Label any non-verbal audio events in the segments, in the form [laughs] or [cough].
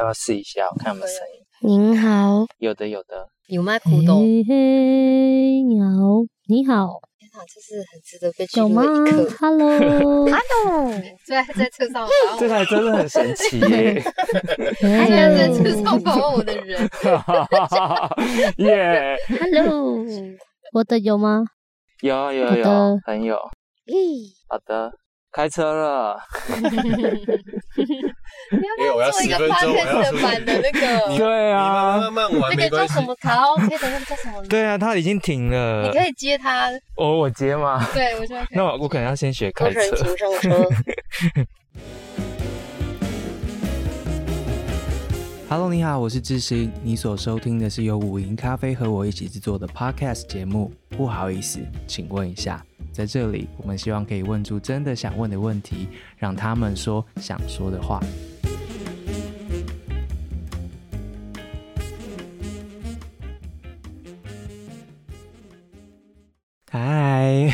要不要试一下？我看有没有声音。您好，有的有的，有麦苦豆。嘿嘿，你好，你好。天哪，这是很值得被记录的一刻。Hello，Hello，最爱在车上，这台真的很神奇耶！还在车上访问我的人。[laughs] 耶，Hello，我的有吗？有有有，很有。咦，好的。开车了，[laughs] [laughs] 因为我要做一个 podcast 版的那个，对啊，那个叫什么卡拉 OK 的那个叫什么？对啊，他已经停了，你可以接他。哦，我接吗？对，我觉得可以。那我我可能要先学开车。请上车。[laughs] Hello，你好，我是智行，你所收听的是由五营咖啡和我一起制作的 podcast 节目。不好意思，请问一下。在这里，我们希望可以问出真的想问的问题，让他们说想说的话。嗨，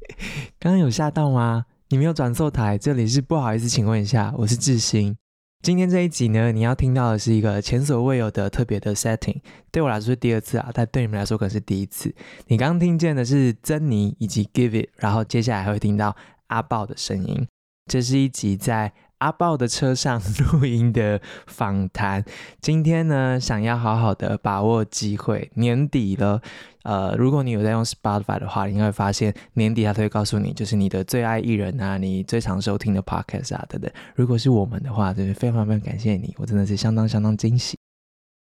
[laughs] 刚刚有吓到吗？你没有转错台，这里是不好意思，请问一下，我是智新。今天这一集呢，你要听到的是一个前所未有的特别的 setting，对我来说是第二次啊，但对你们来说可能是第一次。你刚刚听见的是珍妮以及 Give It，然后接下来还会听到阿豹的声音。这是一集在阿豹的车上录音的访谈。今天呢，想要好好的把握机会，年底了。呃，如果你有在用 Spotify 的话，你会发现年底它都会告诉你，就是你的最爱艺人啊，你最常收听的 Podcast 啊等等。如果是我们的话，就是非常非常感谢你，我真的是相当相当惊喜。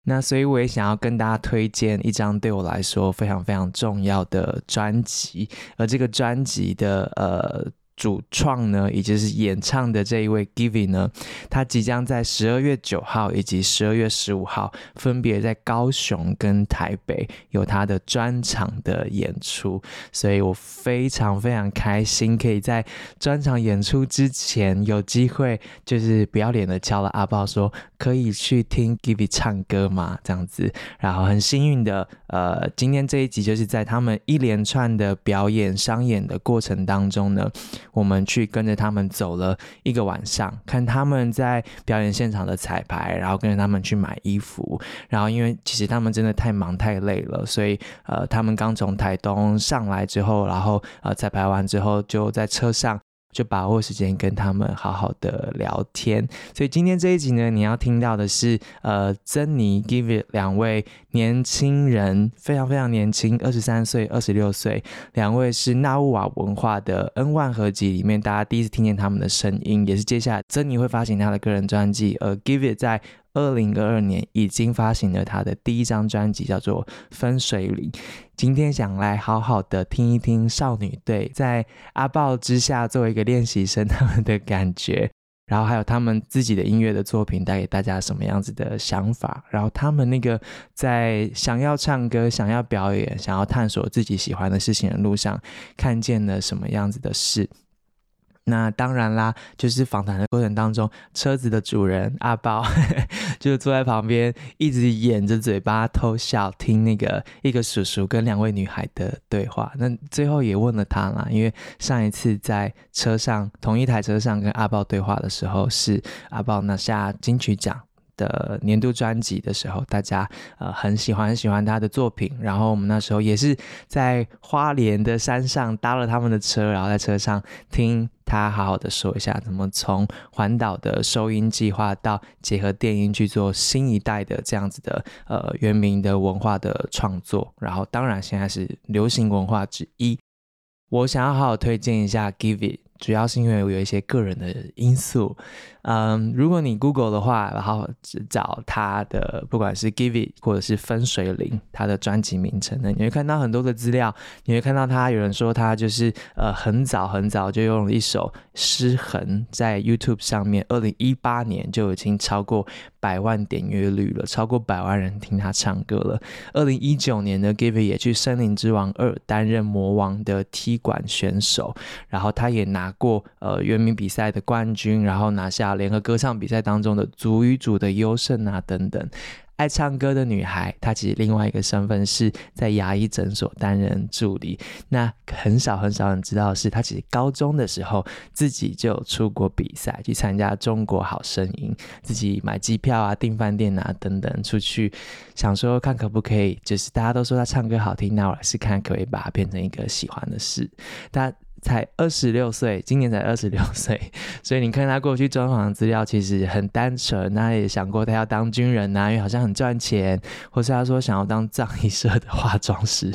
那所以我也想要跟大家推荐一张对我来说非常非常重要的专辑，而这个专辑的呃。主创呢，也就是演唱的这一位 Givi 呢，他即将在十二月九号以及十二月十五号，分别在高雄跟台北有他的专场的演出，所以我非常非常开心，可以在专场演出之前有机会，就是不要脸的敲了阿豹说，可以去听 Givi 唱歌吗？这样子，然后很幸运的，呃，今天这一集就是在他们一连串的表演商演的过程当中呢。我们去跟着他们走了一个晚上，看他们在表演现场的彩排，然后跟着他们去买衣服，然后因为其实他们真的太忙太累了，所以呃，他们刚从台东上来之后，然后呃彩排完之后就在车上。就把握时间跟他们好好的聊天，所以今天这一集呢，你要听到的是呃，珍妮 Give It 两位年轻人，非常非常年轻，二十三岁、二十六岁，两位是纳乌瓦文化的 N 万合集里面大家第一次听见他们的声音，也是接下来珍妮会发行他的个人专辑，而 Give It 在。二零二二年已经发行了他的第一张专辑，叫做《分水岭》。今天想来好好的听一听少女队在阿爆之下作为一个练习生他们的感觉，[laughs] 然后还有他们自己的音乐的作品带给大家什么样子的想法，然后他们那个在想要唱歌、想要表演、想要探索自己喜欢的事情的路上，看见了什么样子的事。那当然啦，就是访谈的过程当中，车子的主人阿宝 [laughs] 就坐在旁边，一直掩着嘴巴偷笑，听那个一个叔叔跟两位女孩的对话。那最后也问了他啦，因为上一次在车上同一台车上跟阿宝对话的时候，是阿宝拿下金曲奖的年度专辑的时候，大家呃很喜欢很喜欢他的作品。然后我们那时候也是在花莲的山上搭了他们的车，然后在车上听。他好好的说一下，怎么从环岛的收音计划到结合电音去做新一代的这样子的呃原民的文化的创作，然后当然现在是流行文化之一。我想要好好推荐一下 Give It。主要是因为我有一些个人的因素，嗯，如果你 Google 的话，然后找他的不管是 Give It 或者是分水岭，他的专辑名称呢，你会看到很多的资料，你会看到他有人说他就是呃很早很早就用了一首失衡在 YouTube 上面，二零一八年就已经超过百万点阅率了，超过百万人听他唱歌了。二零一九年呢，Give It 也去《森林之王二》担任魔王的踢馆选手，然后他也拿。过呃原民比赛的冠军，然后拿下联合歌唱比赛当中的组与组的优胜啊等等。爱唱歌的女孩，她其实另外一个身份是在牙医诊所担任助理。那很少很少人知道的是，她其实高中的时候自己就出国比赛，去参加中国好声音，自己买机票啊、订饭店啊等等出去，想说看可不可以，就是大家都说她唱歌好听，那我是看可不可以把它变成一个喜欢的事。但才二十六岁，今年才二十六岁，[laughs] 所以你看他过去专访的资料，其实很单纯。他也想过他要当军人呐、啊，因为好像很赚钱，或是他说想要当葬仪社的化妆师，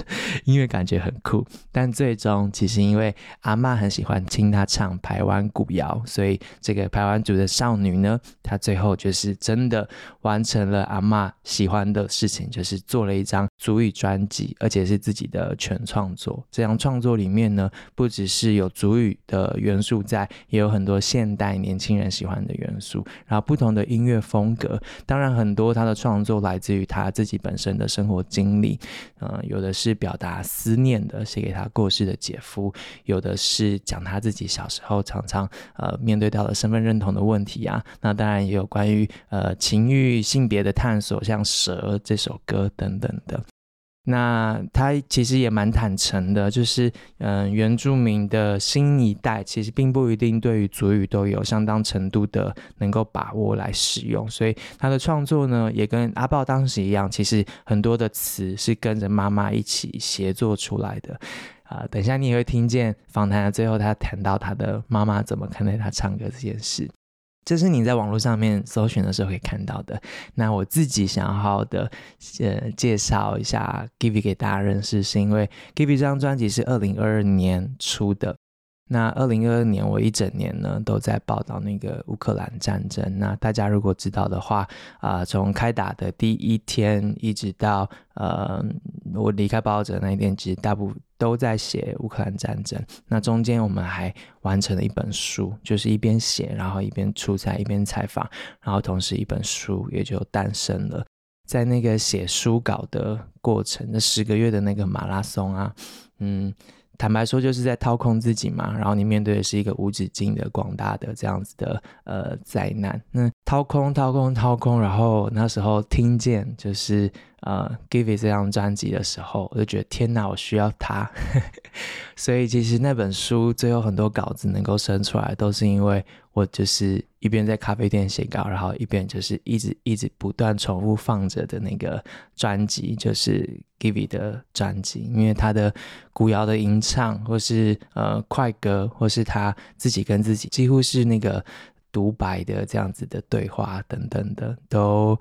因为感觉很酷。但最终其实因为阿嬷很喜欢听他唱台湾古谣，所以这个台湾族的少女呢，她最后就是真的完成了阿嬷喜欢的事情，就是做了一张足语专辑，而且是自己的全创作。这张创作里面呢，不只是是有主语的元素在，也有很多现代年轻人喜欢的元素，然后不同的音乐风格。当然，很多他的创作来自于他自己本身的生活经历，嗯、有的是表达思念的，写给他过世的姐夫；有的是讲他自己小时候常常呃面对到的身份认同的问题啊。那当然也有关于呃情欲、性别的探索，像《蛇》这首歌等等的。那他其实也蛮坦诚的，就是嗯、原住民的新一代其实并不一定对于族语都有相当程度的能够把握来使用，所以他的创作呢，也跟阿豹当时一样，其实很多的词是跟着妈妈一起协作出来的。啊、等一下你也会听见访谈的最后，他谈到他的妈妈怎么看待他唱歌这件事。这是你在网络上面搜寻的时候可以看到的。那我自己想要好的呃介绍一下 Givi 给大家认识，是因为 Givi 这张专辑是二零二二年出的。那二零二二年我一整年呢都在报道那个乌克兰战争。那大家如果知道的话，啊、呃，从开打的第一天一直到呃我离开报道者那一天，其实大部都在写乌克兰战争。那中间我们还完成了一本书，就是一边写，然后一边出差，一边采访，然后同时一本书也就诞生了。在那个写书稿的过程，那十个月的那个马拉松啊，嗯。坦白说，就是在掏空自己嘛，然后你面对的是一个无止境的广大的这样子的呃灾难。那掏空、掏空、掏空，然后那时候听见就是呃《Givi》这张专辑的时候，我就觉得天哪，我需要它。[laughs] 所以其实那本书最后很多稿子能够生出来，都是因为我就是一边在咖啡店写稿，然后一边就是一直一直不断重复放着的那个专辑，就是《Givi》的专辑，因为他的古谣的吟唱，或是呃快歌，或是他自己跟自己几乎是那个独白的这样子的对话等等的，都。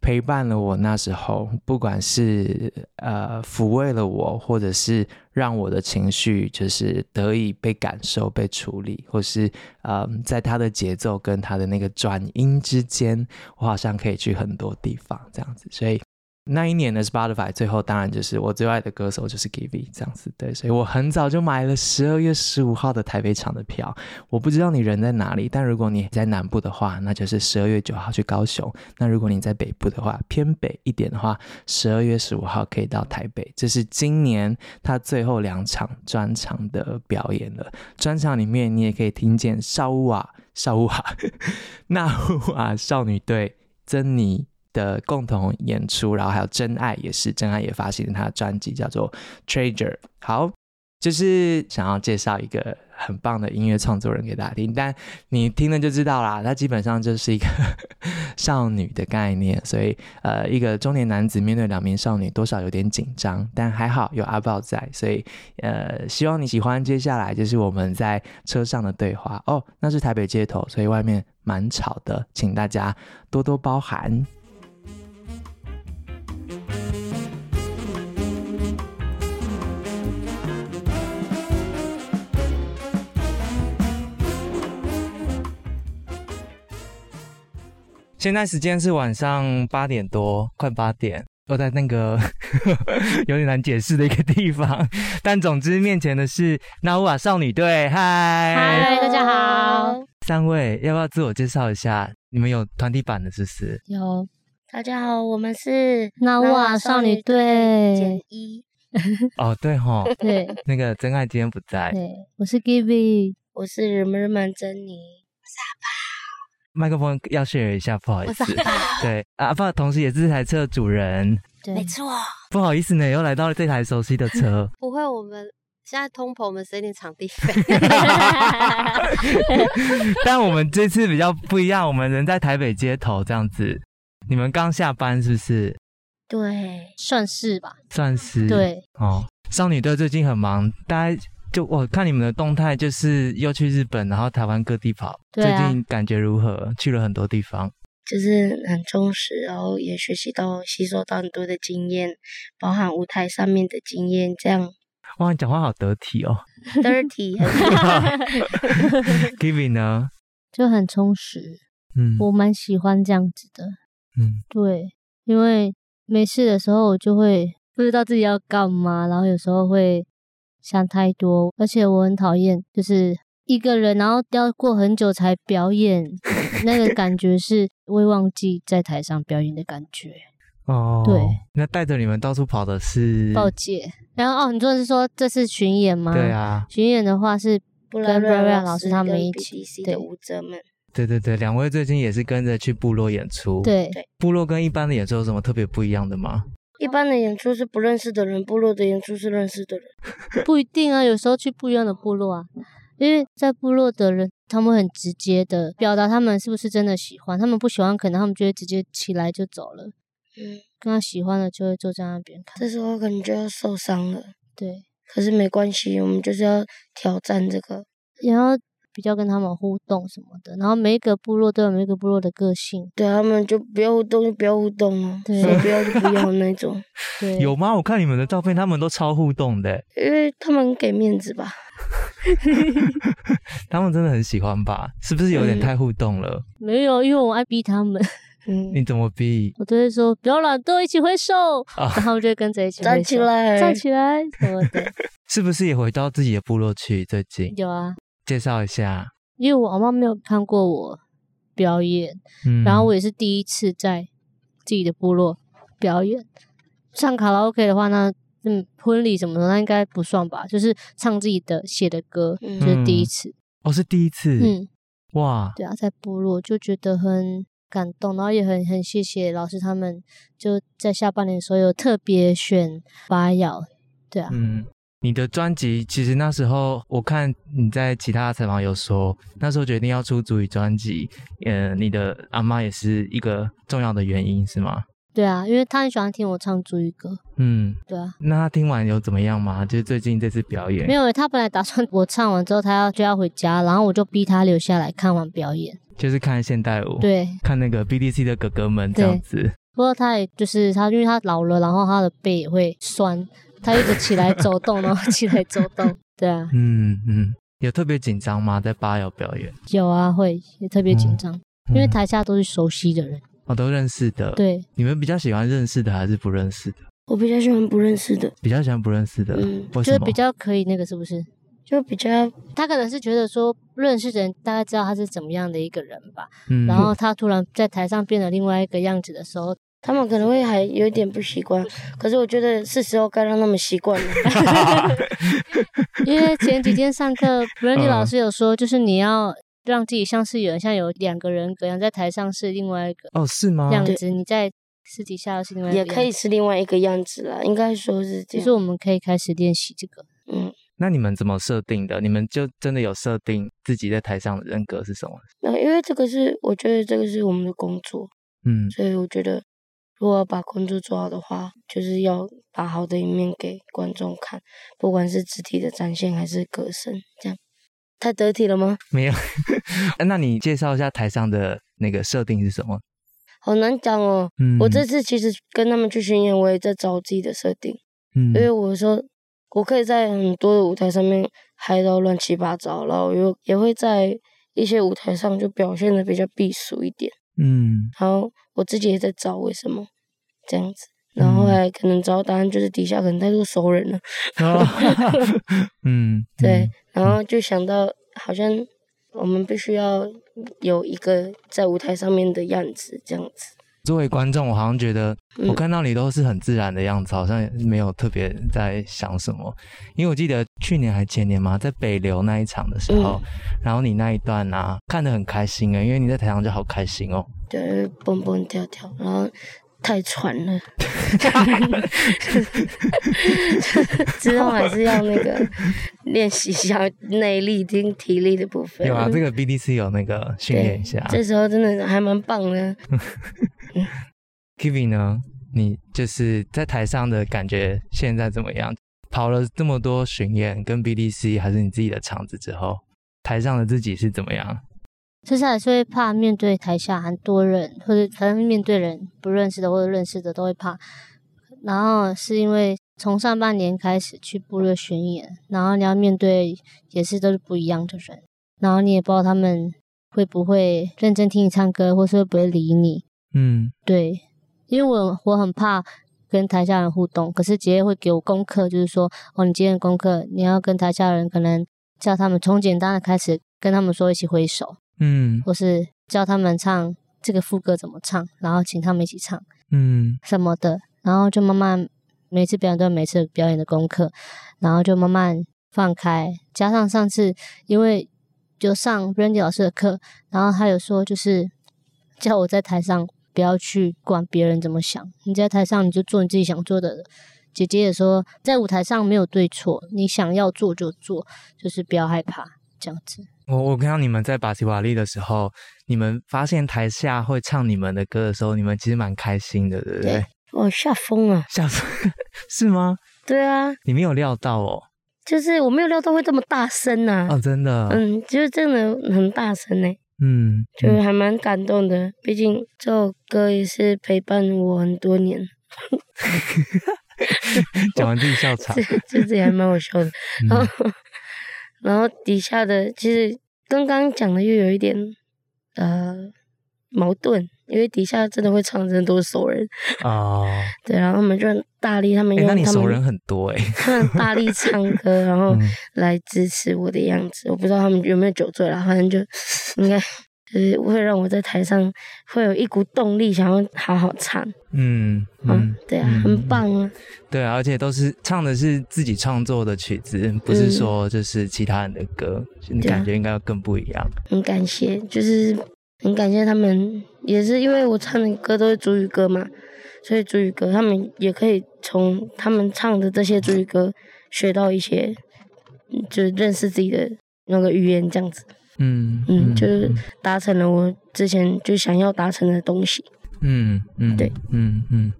陪伴了我那时候，不管是呃抚慰了我，或者是让我的情绪就是得以被感受、被处理，或是呃在他的节奏跟他的那个转音之间，我好像可以去很多地方这样子，所以。那一年的 Spotify 最后当然就是我最爱的歌手就是 Givi 这样子，对，所以我很早就买了十二月十五号的台北场的票。我不知道你人在哪里，但如果你在南部的话，那就是十二月九号去高雄；那如果你在北部的话，偏北一点的话，十二月十五号可以到台北。这是今年他最后两场专场的表演了。专场里面你也可以听见少乌啊、少乌啊、[laughs] 那乌啊少女队、珍妮。的共同演出，然后还有真爱也是，真爱也发行了他的专辑，叫做《Treasure》。好，就是想要介绍一个很棒的音乐创作人给大家听，但你听了就知道啦，他基本上就是一个 [laughs] 少女的概念，所以呃，一个中年男子面对两名少女，多少有点紧张，但还好有阿豹在，所以呃，希望你喜欢。接下来就是我们在车上的对话哦，那是台北街头，所以外面蛮吵的，请大家多多包涵。现在时间是晚上八点多，快八点，我在那个 [laughs] 有点难解释的一个地方，但总之面前的是纳乌瓦少女队，嗨，嗨，大家好，三位要不要自我介绍一下？你们有团体版的，是不是？有，大家好，我们是纳乌瓦少女队减一。[laughs] 哦，对哈，对，那个真爱今天不在，对，我是 Gibby，我是人们人们珍妮。麦克风要 share 一下，不好意思。我 [laughs] 对，阿爸同时也是这台车的主人。对，没错。不好意思呢，又来到了这台熟悉的车。[laughs] 不会，我们现在通膨，我们省点场地费。[laughs] 但我们这次比较不一样，我们人在台北街头这样子。你们刚下班是不是？对，算是吧。算是。对。哦，少女队最近很忙，大家就我看你们的动态，就是又去日本，然后台湾各地跑。对啊。最近感觉如何？去了很多地方。就是很充实，然后也学习到、吸收到很多的经验，包含舞台上面的经验。这样。哇，你讲话好得体哦。得体。[laughs] Giving 呢？就很充实。嗯。我蛮喜欢这样子的。嗯，对，因为没事的时候我就会不知道自己要干嘛，然后有时候会想太多，而且我很讨厌就是一个人，然后要过很久才表演，那个感觉是会忘记在台上表演的感觉。哦，对，那带着你们到处跑的是报姐，然后哦，你说的是说这是巡演吗？对啊，巡演的话是跟 Brian 老师他们一起的舞者们。对对对，两位最近也是跟着去部落演出。对，部落跟一般的演出有什么特别不一样的吗？一般的演出是不认识的人，部落的演出是认识的人。[laughs] 不一定啊，有时候去不一样的部落啊，因为在部落的人，他们很直接的表达他们是不是真的喜欢，他们不喜欢，可能他们就会直接起来就走了。嗯，跟他喜欢的就会坐在那边看。这时候可能就要受伤了。对，可是没关系，我们就是要挑战这个，然后。比较跟他们互动什么的，然后每一个部落都有每一个部落的个性，对他们就不要互动，就不要互动了，对，不要就不要那种。[laughs] [laughs] 对，有吗？我看你们的照片，他们都超互动的，[laughs] 因为他们给面子吧。他们真的很喜欢吧？是不是有点太互动了？嗯、没有，因为我爱逼他们。嗯，你怎么逼？我都会说不要懒惰，一起挥手，啊、然后我就会跟着一起站起来，站起来什么的。是不是也回到自己的部落去？最近有啊。介绍一下，因为我阿妈没有看过我表演，嗯，然后我也是第一次在自己的部落表演。唱卡拉 OK 的话呢，嗯，婚礼什么的那应该不算吧，就是唱自己的写的歌，嗯，就是第一次。哦，是第一次，嗯，哇，对啊，在部落就觉得很感动，然后也很很谢谢老师他们，就在下半年的时候有特别选八瑶，对啊，嗯。你的专辑其实那时候我看你在其他采访有说，那时候决定要出主语专辑，呃，你的阿妈也是一个重要的原因是吗？对啊，因为她很喜欢听我唱主语歌。嗯，对啊。那她听完有怎么样吗？就是最近这次表演？没有，她本来打算我唱完之后，她要就要回家，然后我就逼她留下来看完表演，就是看现代舞，对，看那个 BDC 的哥哥们这样子。不过她也就是她，因为她老了，然后她的背也会酸。他一直起来走动，[laughs] 然后起来走动，对啊，嗯嗯，有特别紧张吗？在八瑶表演？有啊，会也特别紧张，嗯、因为台下都是熟悉的人，我、哦、都认识的。对，你们比较喜欢认识的还是不认识的？我比较喜欢不认识的，比较喜欢不认识的，嗯，就是比较可以那个，是不是？就比较，他可能是觉得说认识的人大概知道他是怎么样的一个人吧，嗯，然后他突然在台上变了另外一个样子的时候。他们可能会还有点不习惯，可是我觉得是时候该让他们习惯了。[laughs] 因为前几天上课，Brandy 老师有说，就是你要让自己像是有人像有两个人格一样，在台上是另外一个哦，是吗？样子你在私底下是另外一个，也可以是另外一个样子啦，应该说是这样。就是我们可以开始练习这个。嗯，那你们怎么设定的？你们就真的有设定自己在台上的人格是什么？那因为这个是我觉得这个是我们的工作，嗯，所以我觉得。如果把工作做好的话，就是要把好的一面给观众看，不管是肢体的展现还是歌声，这样太得体了吗？没有，[laughs] 那你介绍一下台上的那个设定是什么？好难讲哦。嗯，我这次其实跟他们去巡演，我也在找自己的设定。嗯，因为我说我可以在很多的舞台上面嗨到乱七八糟，然后又也会在一些舞台上就表现的比较避俗一点。嗯，然后我自己也在找为什么这样子，然后后来可能找到答案就是底下可能太多熟人了。[laughs] 嗯，对，然后就想到好像我们必须要有一个在舞台上面的样子，这样子。作为观众，我好像觉得我看到你都是很自然的样子，好像没有特别在想什么。因为我记得去年还前年嘛，在北流那一场的时候，然后你那一段啊，看得很开心啊，因为你在台上就好开心哦，对，蹦蹦跳跳，然后。太喘了，[laughs] 之后还是要那个练习一下内力跟体力的部分。有啊，这个 BDC 有那个训练一下。这时候真的还蛮棒的。[laughs] Kivi 呢？你就是在台上的感觉现在怎么样？跑了这么多巡演，跟 BDC 还是你自己的场子之后，台上的自己是怎么样？就是还是会怕面对台下很多人，或者可能面对人不认识的或者认识的都会怕。然后是因为从上半年开始去部落巡演，然后你要面对也是都是不一样的人，然后你也不知道他们会不会认真听你唱歌，或是会不会理你。嗯，对，因为我我很怕跟台下人互动，可是姐姐会给我功课，就是说哦，你今天的功课你要跟台下人可能叫他们从简单的开始跟他们说一起挥手。嗯，或是教他们唱这个副歌怎么唱，然后请他们一起唱，嗯，什么的，然后就慢慢每次表演都有每次表演的功课，然后就慢慢放开。加上上次因为就上 Randy 老师的课，然后他有说就是叫我在台上不要去管别人怎么想，你在台上你就做你自己想做的。姐姐也说在舞台上没有对错，你想要做就做，就是不要害怕这样子。我我看到你们在巴西瓦利的时候，你们发现台下会唱你们的歌的时候，你们其实蛮开心的，对不对？我吓疯了，吓疯 [laughs] 是吗？对啊，你没有料到哦，就是我没有料到会这么大声呐、啊！哦，真的，嗯，就是真的很大声呢，嗯，就是还蛮感动的，毕竟这首歌也是陪伴我很多年。[laughs] [laughs] 讲完自己笑场，这这也还蛮好笑的，然后。嗯然后底下的其实跟刚刚讲的又有一点呃矛盾，因为底下真的会唱，真的都是熟人哦。对，然后他们就很大力，他们用他们熟人很多哎，他们大力唱歌，然后 [laughs] 来支持我的样子。我不知道他们有没有酒醉啦，反正就应该。就是会让我在台上会有一股动力，想要好好唱。嗯嗯，嗯，对啊，嗯、很棒啊。对啊，而且都是唱的是自己创作的曲子，不是说就是其他人的歌，嗯、你感觉应该要更不一样。很感谢，就是很感谢他们，也是因为我唱的歌都是主语歌嘛，所以主语歌他们也可以从他们唱的这些主语歌学到一些，就是认识自己的那个语言这样子。嗯嗯，就是达成了我之前就想要达成的东西。嗯嗯，对，嗯嗯。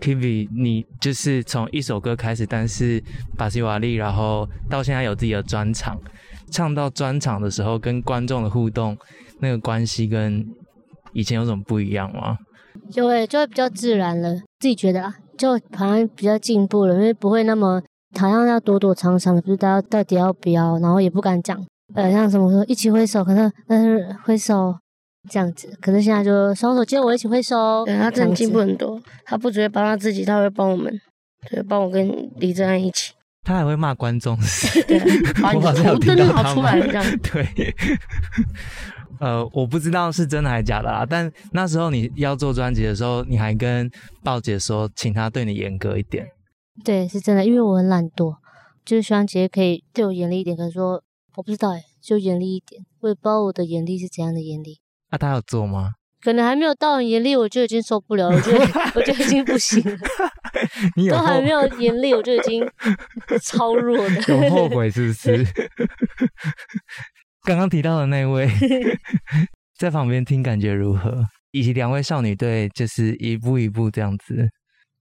Kivi，你就是从一首歌开始，但是巴西瓦利，然后到现在有自己的专场，唱到专场的时候，跟观众的互动那个关系跟以前有什么不一样吗？就会就会比较自然了，自己觉得啊，就好像比较进步了，因为不会那么好像要躲躲藏藏的，不知道到底要不要，然后也不敢讲。呃，像什么说一起挥手，可是但是挥手这样子，可是现在就双手接我一起挥手。对，他真的进步很多，他不只会帮他自己，他会帮我们，对，帮我跟李正安一起。他还会骂观众，[laughs] 对，把你的头真的拿出来这样。对，呃，我不知道是真的还是假的啦，但那时候你要做专辑的时候，你还跟鲍姐说，请他对你严格一点。对，是真的，因为我很懒惰，就是希望姐姐可以对我严厉一点，可是说。我不知道哎，就严厉一点，我也不知道我的严厉是怎样的严厉。那、啊、他有做吗？可能还没有到很严厉，我就已经受不了了，我觉得我就已经不行了。[laughs] 你有都还没有严厉，我就已经 [laughs] 超弱的。有后悔是不是？[laughs] 刚刚提到的那位在旁边听，感觉如何？以及两位少女队就是一步一步这样子。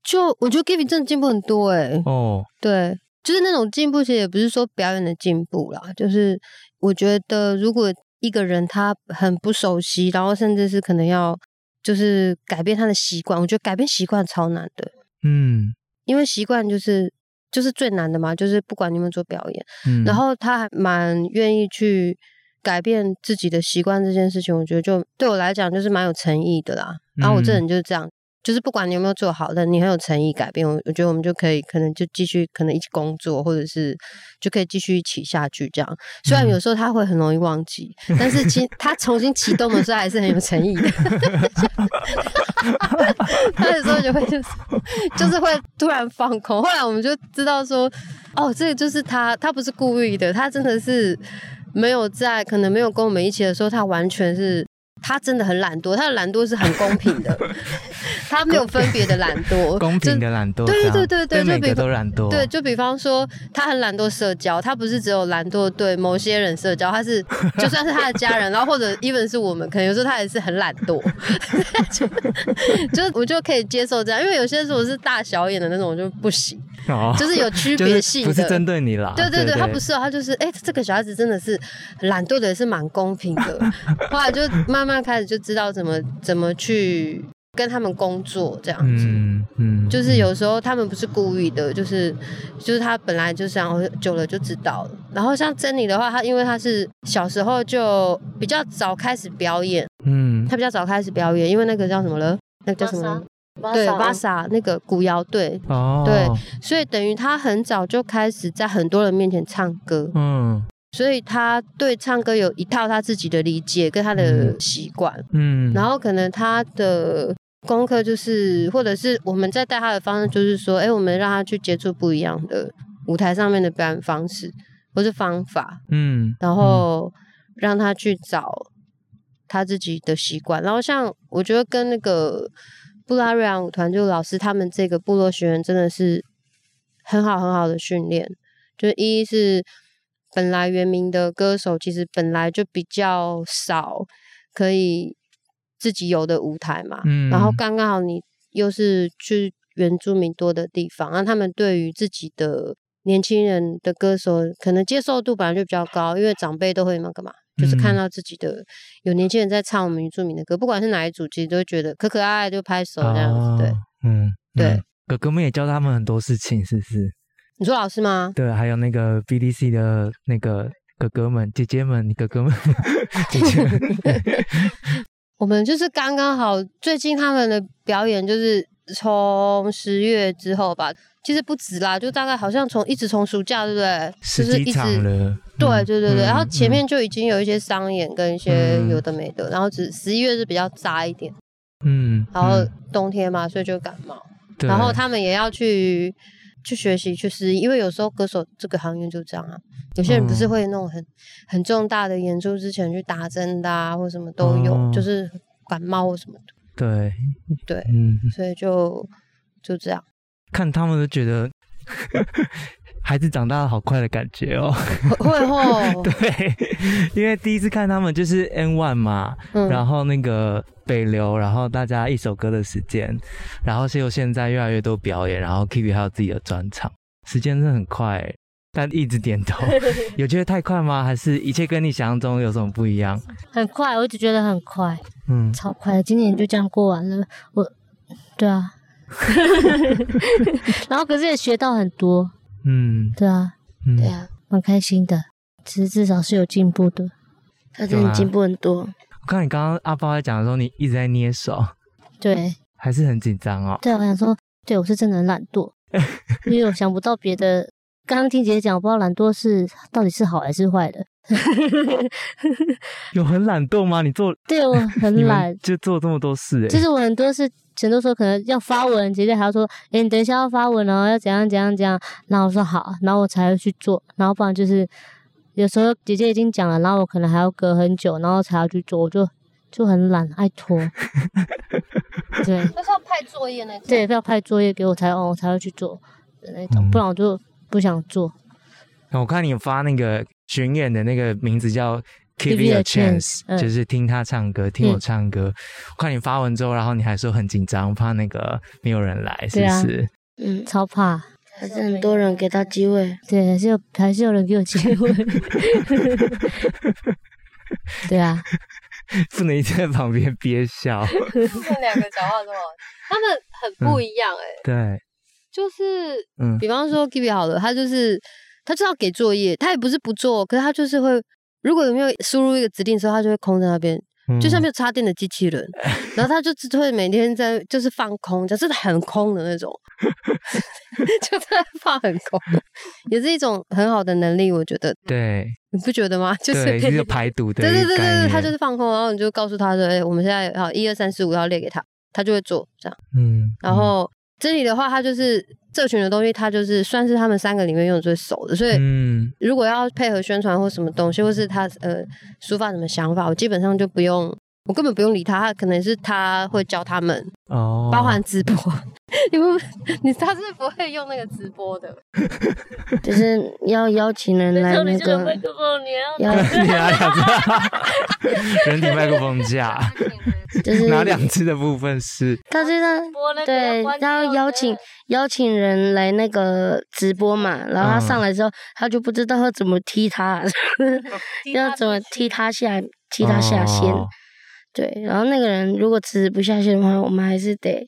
就我觉得 Gaby 真的进步很多哎。哦，对。就是那种进步，其实也不是说表演的进步啦。就是我觉得，如果一个人他很不熟悉，然后甚至是可能要就是改变他的习惯，我觉得改变习惯超难的。嗯，因为习惯就是就是最难的嘛。就是不管你们做表演，嗯，然后他还蛮愿意去改变自己的习惯这件事情，我觉得就对我来讲就是蛮有诚意的啦。然后我这人就是这样，就是不管你有没有做好，但你很有诚意改变，我我觉得我们就可以可能就继续可能一起工作，或者是就可以继续一起下去这样。虽然有时候他会很容易忘记，[laughs] 嗯、但是其他重新启动的时候还是很有诚意的。[laughs] 他有时候就会就是就是会突然放空，后来我们就知道说，哦，这个就是他，他不是故意的，他真的是没有在，可能没有跟我们一起的时候，他完全是。他真的很懒惰，他的懒惰是很公平的，[laughs] 他没有分别的懒惰，公 [laughs] 平的懒惰，对对对对对，每个都懒惰，对，就比方说他很懒惰社交，他不是只有懒惰对某些人社交，他是 [laughs] 就算是他的家人，然后或者 even 是我们，可能有时候他也是很懒惰，就我就可以接受这样，因为有些时候是大小眼的那种，我就不行。哦，就是有区别性的，不是针对你啦。对对对，他不是，他就是，哎，这个小孩子真的是懒惰的，也是蛮公平的。后来就慢慢开始就知道怎么怎么去跟他们工作，这样子。嗯嗯，就是有时候他们不是故意的，就是就是他本来就想，久了就知道了。然后像珍妮的话，她因为她是小时候就比较早开始表演，嗯，她比较早开始表演，因为那个叫什么了？那个叫什么？对，巴萨。那个古谣队，哦，对，所以等于她很早就开始在很多人面前唱歌，嗯，所以他对唱歌有一套他自己的理解跟他的习惯，嗯，然后可能他的功课就是，或者是我们在带他的方式，就是说，哎，我们让他去接触不一样的舞台上面的表演方式或是方法，嗯，然后让他去找他自己的习惯，然后像我觉得跟那个。布拉瑞扬舞团就老师他们这个部落学员真的是很好很好的训练，就一是本来原名的歌手其实本来就比较少可以自己有的舞台嘛，嗯，然后刚刚好你又是去原住民多的地方，那他们对于自己的年轻人的歌手可能接受度本来就比较高，因为长辈都会那个嘛。就是看到自己的有年轻人在唱我们原住民的歌，不管是哪一组，其实都会觉得可可爱爱，就拍手这样子。对，嗯，对，哥哥们也教他们很多事情，是不是？你说老师吗？对，还有那个 BDC 的那个哥哥们、姐姐们，你哥哥们、[laughs] 姐姐们。我们就是刚刚好，最近他们的表演就是从十月之后吧。其实不止啦，就大概好像从一直从暑假，对不对？就是一直对对对对，然后前面就已经有一些商演跟一些有的没的，然后只十一月是比较杂一点，嗯，然后冬天嘛，所以就感冒，然后他们也要去去学习去适应，因为有时候歌手这个行业就这样啊，有些人不是会那种很很重大的演出之前去打针的啊，或什么都有，就是感冒或什么的，对 [laughs] 对，嗯，所以就就这样。看他们都觉得孩子长大的好快的感觉哦，会哦，[laughs] 对，因为第一次看他们就是 N One 嘛，嗯、然后那个北流，然后大家一首歌的时间，然后就现在越来越多表演，然后 Kiki 还有自己的专场，时间真的很快，但一直点头，[laughs] 有觉得太快吗？还是一切跟你想象中有什么不一样？很快，我一直觉得很快，嗯，超快，今年就这样过完了，我，对啊。[laughs] 然后可是也学到很多，嗯，对啊，嗯、对啊，蛮开心的。其实至少是有进步的，他真的进步很多。我看你刚刚阿包在讲的时候，你一直在捏手，对，还是很紧张哦。对，我想说，对我是真的很懒惰，[laughs] 因为我想不到别的。刚刚听姐姐讲，我不知道懒惰是到底是好还是坏的。有很懒惰吗？你做 [laughs] 对我 [laughs] 很懒，就做这么多事哎。就是我很多事，很多时候可能要发文，姐姐还要说：“哎，你等一下要发文哦，要怎样怎样怎样。”然后我说好，然后我才会去做。然后不然就是有时候姐姐已经讲了，然后我可能还要隔很久，然后才要去做，我就就很懒，爱拖。[laughs] 对，就是要派作业那种。对，要派作业给我才哦，我才会去做的那种，不然我就。不想做。我看你发那个巡演的那个名字叫 Give Me a Chance，就是听他唱歌，听我唱歌。我看你发文之后，然后你还说很紧张，怕那个没有人来，是不是？嗯，超怕。还是很多人给他机会。对，还是有还是有人给我机会。[laughs] 对啊，不能一直在旁边憋笑。他们两个讲话这么，他们很不一样哎。对。就是，嗯，比方说 Kiwi 好了，他就是他就要给作业，他也不是不做，可是他就是会，如果有没有输入一个指令之后，他就会空在那边，就像没有插电的机器人，[laughs] 然后他就只会每天在就是放空，就是很空的那种，[laughs] 就在放很空，也是一种很好的能力，我觉得。对，你不觉得吗？[laughs] 就是对一个排毒的。对对对对对，他就是放空，然后你就告诉他说：“哎，我们现在好一二三四五要列给他，他就会做这样。”嗯，然后。这里的话，他就是这群的东西，他就是算是他们三个里面用的最熟的，所以，如果要配合宣传或什么东西，或是他呃抒发什么想法，我基本上就不用。我根本不用理他，他可能是他会教他们哦，包含直播，[laughs] 因为你他是不会用那个直播的，[laughs] 就是要邀请人来那个，要拿两只，人体麦克风架，[laughs] 就是拿两只的部分是，他是他对，他要邀请邀请人来那个直播嘛，然后他上来之后，他就不知道要怎么踢他，要怎么踢他下踢他下线。对，然后那个人如果迟迟不下线的话，我们还是得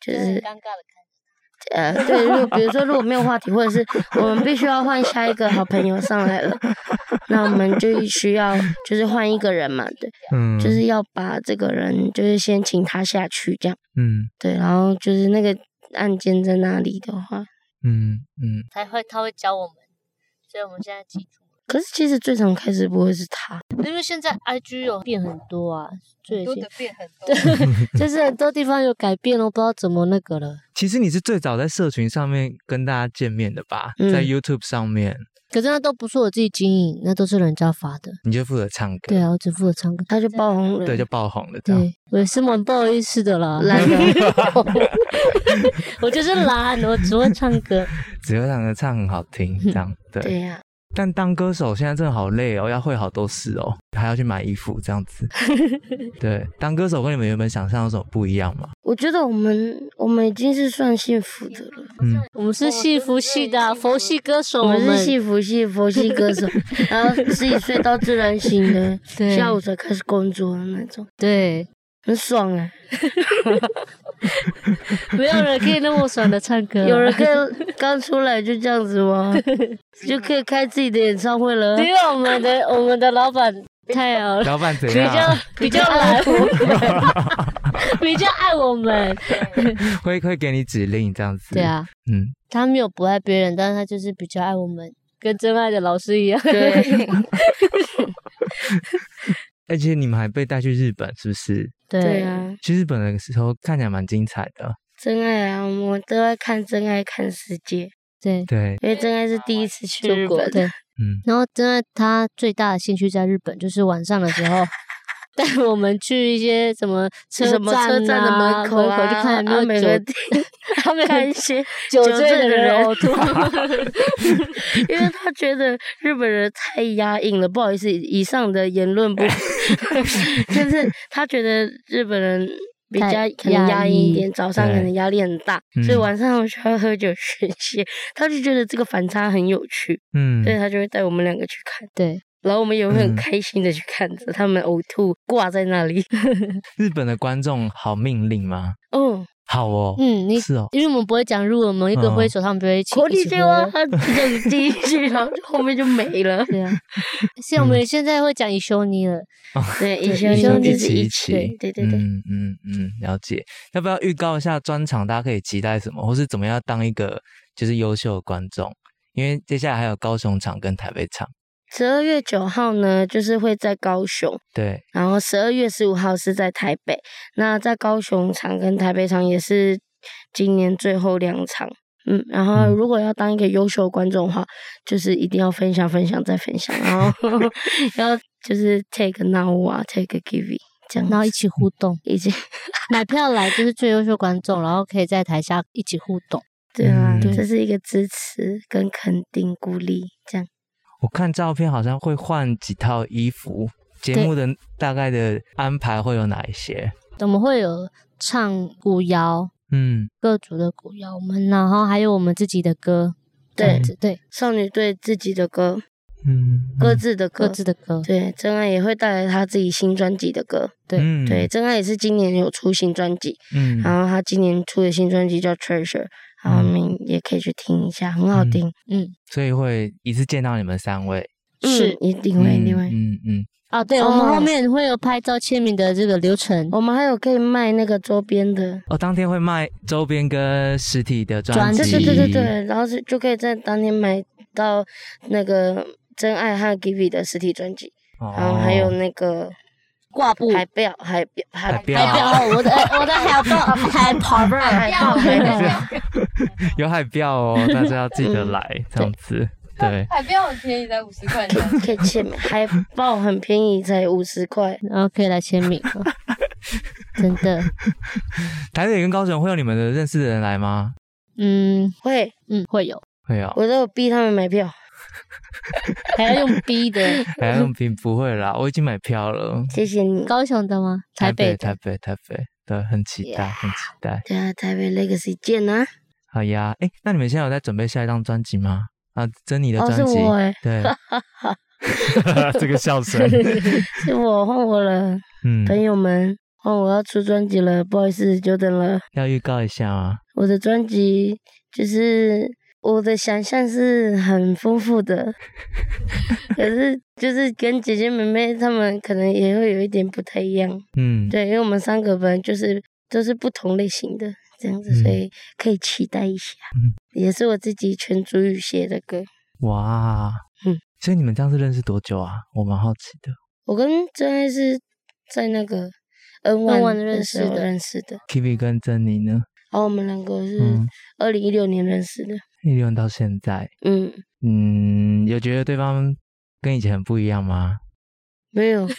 就是尴尬的看着呃，对，如果比如说如果没有话题，或者是我们必须要换下一个好朋友上来了，那我们就需要就是换一个人嘛，对，嗯，就是要把这个人就是先请他下去这样，嗯，对，然后就是那个案件在那里的话，嗯嗯，他会他会教我们，所以我们现在记住。可是其实最常开直播的是他，因为现在 IG 有变很多啊，最近变很 [laughs] 多，对，就是很多地方有改变了，我不知道怎么那个了。其实你是最早在社群上面跟大家见面的吧，嗯、在 YouTube 上面。可是那都不是我自己经营，那都是人家发的。你就负责唱歌。对啊，我只负责唱歌，他就爆红了。对，就爆红了。对，我也是蛮不好意思的啦，[laughs] 懒我就是懒，我只会唱歌，[laughs] 只会唱歌，唱很好听，这样对。对呀、啊。但当歌手现在真的好累哦，要会好多事哦，还要去买衣服这样子。[laughs] 对，当歌手跟你们原本想象有什么不一样吗？我觉得我们我们已经是算幸福的了。嗯，我们是幸福系的佛系歌手，我们是幸福系佛系歌手，[laughs] 然后自己睡到自然醒的，下午才开始工作的那种。对。很爽哎、欸，没有人可以那么爽的唱歌，有人可以刚出来就这样子吗？[laughs] 就可以开自己的演唱会了。因为我们的我们的老板太好了，老板怎样？比较比较爱我们，[laughs] 比较爱我们，会会给你指令这样子。对啊，嗯，他没有不爱别人，但是他就是比较爱我们，跟真爱的老师一样。对。[laughs] 而且你们还被带去日本，是不是？对啊，去日本的时候看起来蛮精彩的。真爱啊，我们都在看真爱看世界。对对，因为真爱是第一次去日本，对，嗯。然后真爱他最大的兴趣在日本，就是晚上的时候 [laughs] [laughs] 带我们去一些什么车站啊，车站的门口啊，就看有没有 [laughs] 他们看一些 [laughs] 酒醉的人呕吐，因为他觉得日本人太压抑了。不好意思，以上的言论不，就是他觉得日本人比较可能压抑一点，早上可能压力很大，所以晚上我需要喝酒宣泄。他就觉得这个反差很有趣，嗯，所以他就会带我们两个去看，对。然后我们也会很开心的去看着他们呕吐挂在那里。[laughs] 日本的观众好命令吗？哦，好哦。嗯，你是哦，因为我们不会讲日文嘛，一个挥手，他们不会一起。国立青蛙，他这样第一句，然后后面就没了。对啊，[laughs] 像我们现在会讲一休尼了。对，一休尼就是一起。对对对。嗯嗯嗯，了解。要不要预告一下专场？大家可以期待什么，或是怎么样当一个就是优秀的观众？因为接下来还有高雄场跟台北场。十二月九号呢，就是会在高雄，对，然后十二月十五号是在台北。那在高雄场跟台北场也是今年最后两场，嗯，然后如果要当一个优秀观众的话，就是一定要分享、分享再分享，然后 [laughs] 要就是 take now 啊，take give 这样，然后一起互动，一起买票来就是最优秀观众，然后可以在台下一起互动，对啊，对，这是一个支持跟肯定、鼓励。我看照片好像会换几套衣服，节目的大概的安排会有哪一些？我们会有唱古谣，嗯，各族的古谣，我们然后还有我们自己的歌，对对，对。少女队自己的歌，嗯，各自的歌，各自的歌，对，真爱也会带来他自己新专辑的歌，对、嗯、对，真爱也是今年有出新专辑，嗯，然后他今年出的新专辑叫 Treasure。然后你们也可以去听一下，很好听。嗯，所以会一次见到你们三位，是一定会，一定会。嗯嗯，哦，对，我们后面会有拍照签名的这个流程。我们还有可以卖那个周边的。哦，当天会卖周边跟实体的专辑。对对对对对，然后是就可以在当天买到那个真爱和 Givi 的实体专辑，哦、然后还有那个。挂布海报，海报，海报，海报，我的我的海报，海报，[laughs] 海报，有海报哦，大家要记得来这样子。对，海报很便宜，才五十块，可以签名。海报很便宜，才五十块，然后可以来签名。[laughs] 真的，台北跟高雄会有你们的认识的人来吗？嗯，会，嗯，会有，会有。我都有逼他们买票。[laughs] [laughs] 还要用 B 的，[laughs] 还要用 B，？不会啦，我已经买票了。谢谢你。高雄的吗？台北，台北，台北，对，很期待，很期待。对啊，台北 Legacy 见啊！好呀，哎，那你们现在有在准备下一张专辑吗？啊，珍妮的专辑，对，[laughs] 这个笑声是我换我了。嗯，朋友们，换我要出专辑了，不好意思，久等了。要预告一下吗？我的专辑就是。我的想象是很丰富的，可是就是跟姐姐妹妹她们可能也会有一点不太一样。嗯，对，因为我们三个本来就是都是不同类型的这样子，嗯、所以可以期待一下。嗯，也是我自己全主语写的歌。哇，嗯，所以你们这样子认识多久啊？我蛮好奇的。我跟真爱是在那个 N1 认识的，认识的。Kiwi 跟珍妮呢？然后我们两个是二零一六年认识的。一直到现在，嗯嗯，有觉得对方跟以前很不一样吗？没有，[laughs]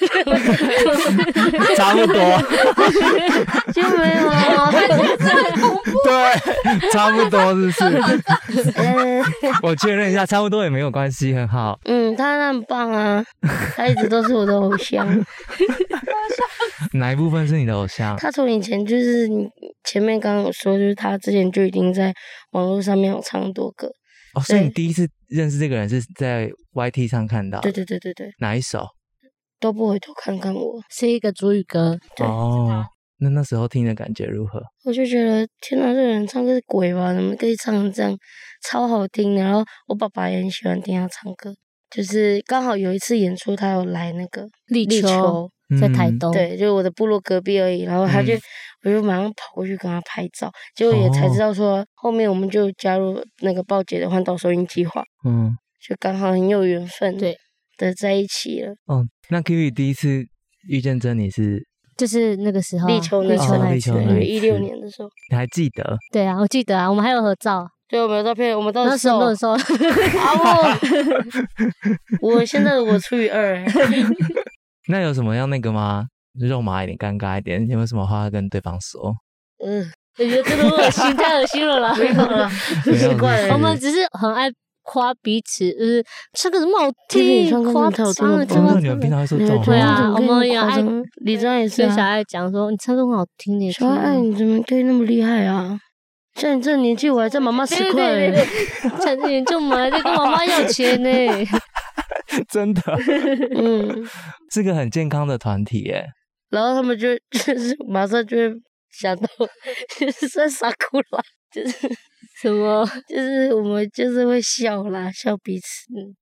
差不多，[laughs] 就没有啊。[laughs] 对，差不多是不是？我确认一下，差不多也没有关系，很好。嗯，他很棒啊，他一直都是我的偶像。哪一部分是你的偶像？他从以前就是你前面刚刚有说，就是他之前就已经在网络上面有唱多歌。哦，所以你第一次认识这个人是在 YT 上看到？对对对对对。哪一首？都不回头看看我，是一个主语歌。对哦，那那时候听的感觉如何？我就觉得天哪，这个人唱歌是鬼吧？怎么可以唱成这样，超好听的。然后我爸爸也很喜欢听他唱歌，就是刚好有一次演出，他有来那个立秋。在台东，对，就是我的部落隔壁而已。然后他就，嗯、我就马上跑过去跟他拍照，结果也才知道说，后面我们就加入那个报姐的环岛收音计划，嗯，就刚好很有缘分，对的在一起了。哦，那 Kiwi 第一次遇见珍妮是，就是那个时候立秋那次，立秋那一六年的时候，你还记得？对啊，我记得啊，我们还有合照，对，我们有照片，我们都是瘦，[laughs] 都瘦。啊我，[laughs] 我现在我除以二。[laughs] 那有什么要那个吗？肉麻一点，尴尬一点，有没有什么话要跟对方说？嗯，我觉得真的恶心，太恶心了啦！没有了，奇怪。我们只是很爱夸彼此，就是唱歌怎么好听，夸张的真的。你们平常会说这种话？对啊，我们也爱。李章也是小爱讲说，你唱歌很好听的。小爱，你怎么可以那么厉害啊？像你这年纪，我还在妈妈十块。像你这年纪，我们还在跟妈妈要钱呢。[laughs] 真的，[laughs] 嗯，是个很健康的团体耶。然后他们就 [laughs] 就是马上就会想到，就是在撒哭了，就是什么，[laughs] 就是我们就是会笑啦，笑彼此。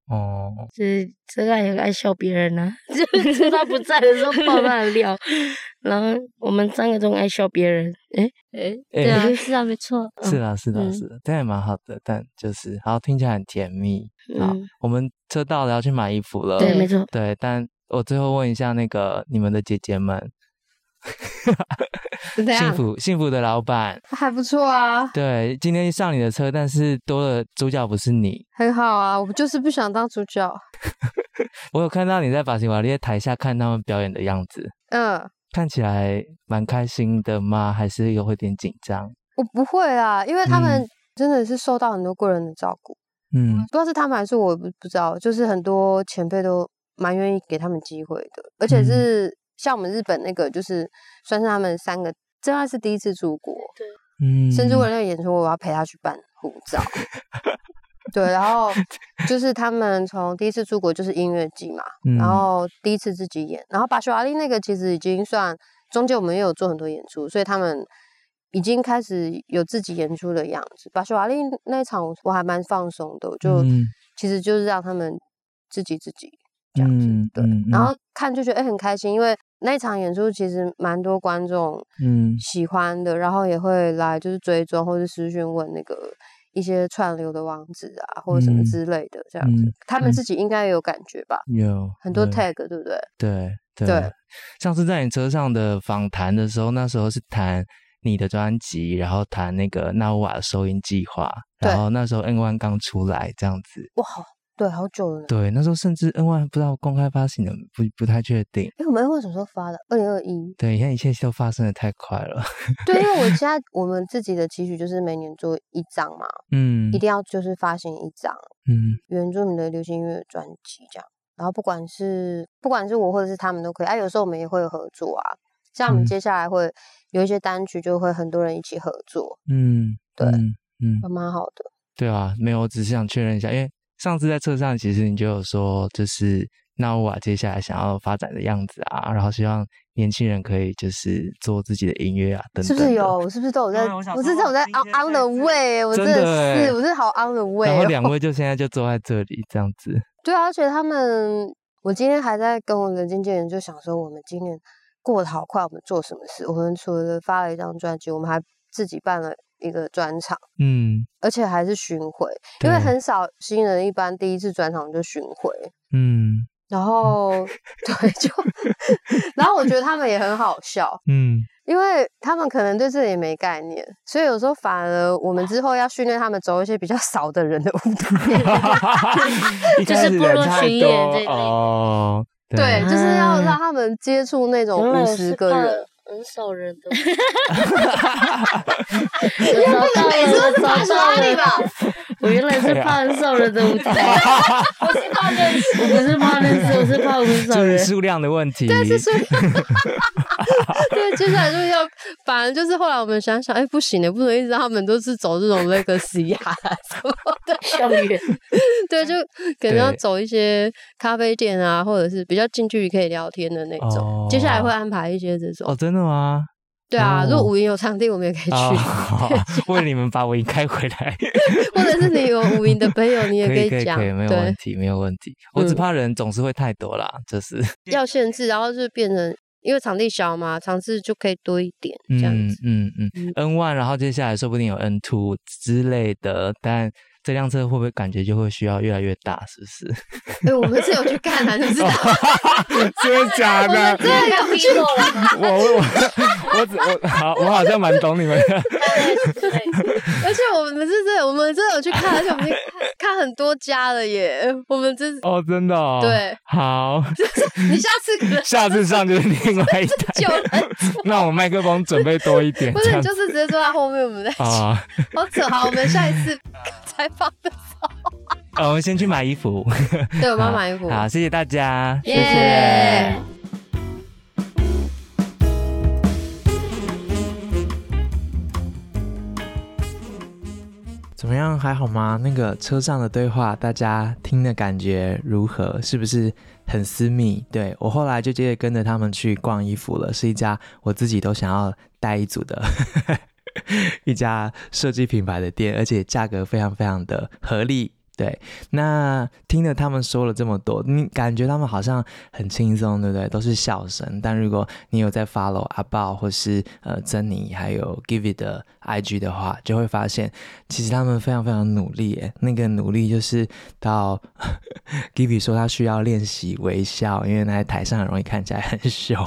哦，就是真爱也爱笑别人呐，[laughs] 就是他不在的时候爆他的料。[laughs] 然后我们三个都爱笑别人，诶诶，对啊，是啊，没错，是啊，是的，是的，这也蛮好的，但就是，好听起来很甜蜜。好，我们车到了，要去买衣服了。对，没错。对，但我最后问一下，那个你们的姐姐们，[laughs] 幸福幸福的老板还不错啊。对，今天上你的车，但是多了主角不是你，很好啊。我就是不想当主角。[laughs] 我有看到你在法型瓦列台下看他们表演的样子，嗯。看起来蛮开心的吗？还是有会点紧张？我不会啊，因为他们真的是受到很多贵人的照顾。嗯，不知道是他们还是我不不知道，就是很多前辈都蛮愿意给他们机会的，而且是像我们日本那个，就是算是他们三个，真的是第一次出国，对，嗯，甚至为了那个演出，我要陪他去办护照。[laughs] 对，然后 [laughs] 就是他们从第一次出国就是音乐季嘛，嗯、然后第一次自己演，然后巴西瓦利那个其实已经算中间我们也有做很多演出，所以他们已经开始有自己演出的样子。巴西瓦利那场我还蛮放松的，就、嗯、其实就是让他们自己自己这样子。嗯、对、嗯，然后看就觉得哎、欸、很开心，因为那场演出其实蛮多观众嗯喜欢的、嗯，然后也会来就是追踪或者私讯问那个一些串流的网址啊或者什么之类的这样子，嗯、他们自己应该也有感觉吧？有很多 tag 对不对？对对，对。上次在你车上的访谈的时候，那时候是谈你的专辑，然后谈那个纳乌瓦的收音计划，然后那时候 N One 刚出来这样子。哇，对，好久了。对，那时候甚至 N One 不知道公开发行的，不不太确定。哎，我们 N One 什么时候发的？二零二一。对，你看一切都发生的太快了。[laughs] 对，因为我现在我们自己的期许就是每年做一张嘛，嗯，一定要就是发行一张，嗯，原住民的流行音乐专辑这样。然后不管是不管是我或者是他们都可以，啊，有时候我们也会有合作啊。像我们接下来会有一些单曲，就会很多人一起合作。嗯，对，嗯，还蛮好的。对啊，没有，我只是想确认一下，因为上次在车上，其实你就有说，就是纳乌瓦接下来想要发展的样子啊，然后希望年轻人可以就是做自己的音乐啊，等等。是不是有？是不是都有在？嗯、我，是这种在 on on the way，我真的是，我是好 on the way。然后两位就现在就坐在这里这样子。[laughs] 对啊，而且他们，我今天还在跟我的经纪人就想说，我们今年。过得好快，我们做什么事？我们除了发了一张专辑，我们还自己办了一个专场，嗯，而且还是巡回，因为很少新人一般第一次专场就巡回，嗯，然后 [laughs] 对，就，[laughs] 然后我觉得他们也很好笑，嗯，因为他们可能对这里也没概念，所以有时候反而我们之后要训练他们走一些比较少的人的舞台，[laughs] 就是部落巡演这类哦。对，就是要让他们接触那种五十个人，很少人的。[laughs] 你不能每次都是跑去哪里吧？我原来是怕很少人的舞台，我是怕认识，我不是怕认识，我是怕很少人。就是数量的问题。对，是数量。[laughs] 对，接下来就是要，反正就是后来我们想想，哎，不行的，不能一直让他们都是走这种 legacy 啊什么的校园。[laughs] 对，就可能要走一些咖啡店啊，或者是比较近距离可以聊天的那种。哦、接下来会安排一些这种。哦，真的吗？对啊，如果五营有场地，我们也可以去。哦、[laughs] 为你们把五营开回来，[laughs] 或者是你有五营的朋友，[laughs] 你也可以讲，可以，没有问题，没有问题。我只怕人总是会太多啦，就是要限制，然后就变成因为场地小嘛，场次就可以多一点这样子。嗯嗯嗯。N one，然后接下来说不定有 N two 之类的，但。这辆车会不会感觉就会需要越来越大？是不是？[laughs] 哎，我们是有去看的，你知道吗？[laughs] 真的假的？[laughs] 我真的有去过我我我我我好，我好像蛮懂你们的。而且我们是真的，我们真的有去看，而且我们看看很多家了耶。[laughs] 我们真哦，真的哦。对，好。[laughs] 你下次可能 [laughs] 下次上就是另外一台。那我麦克风准备多一点。不是，你就是直接坐在后面，我们再啊。好扯，好，我们下一次才。放的哦，我们先去买衣服。对，我们要买衣服。好，谢谢大家!谢谢。怎么样？还好吗？那个车上的对话，大家听的感觉如何？是不是很私密？对，我后来就接着跟着他们去逛衣服了，是一家我自己都想要带一组的。[laughs] 一家设计品牌的店，而且价格非常非常的合理。对，那听了他们说了这么多，你感觉他们好像很轻松，对不对？都是笑声。但如果你有在 follow 阿爆或是呃珍妮还有 Give It 的 IG 的话，就会发现其实他们非常非常努力。诶，那个努力就是到 [laughs] Give It 说他需要练习微笑，因为他在台上很容易看起来很凶，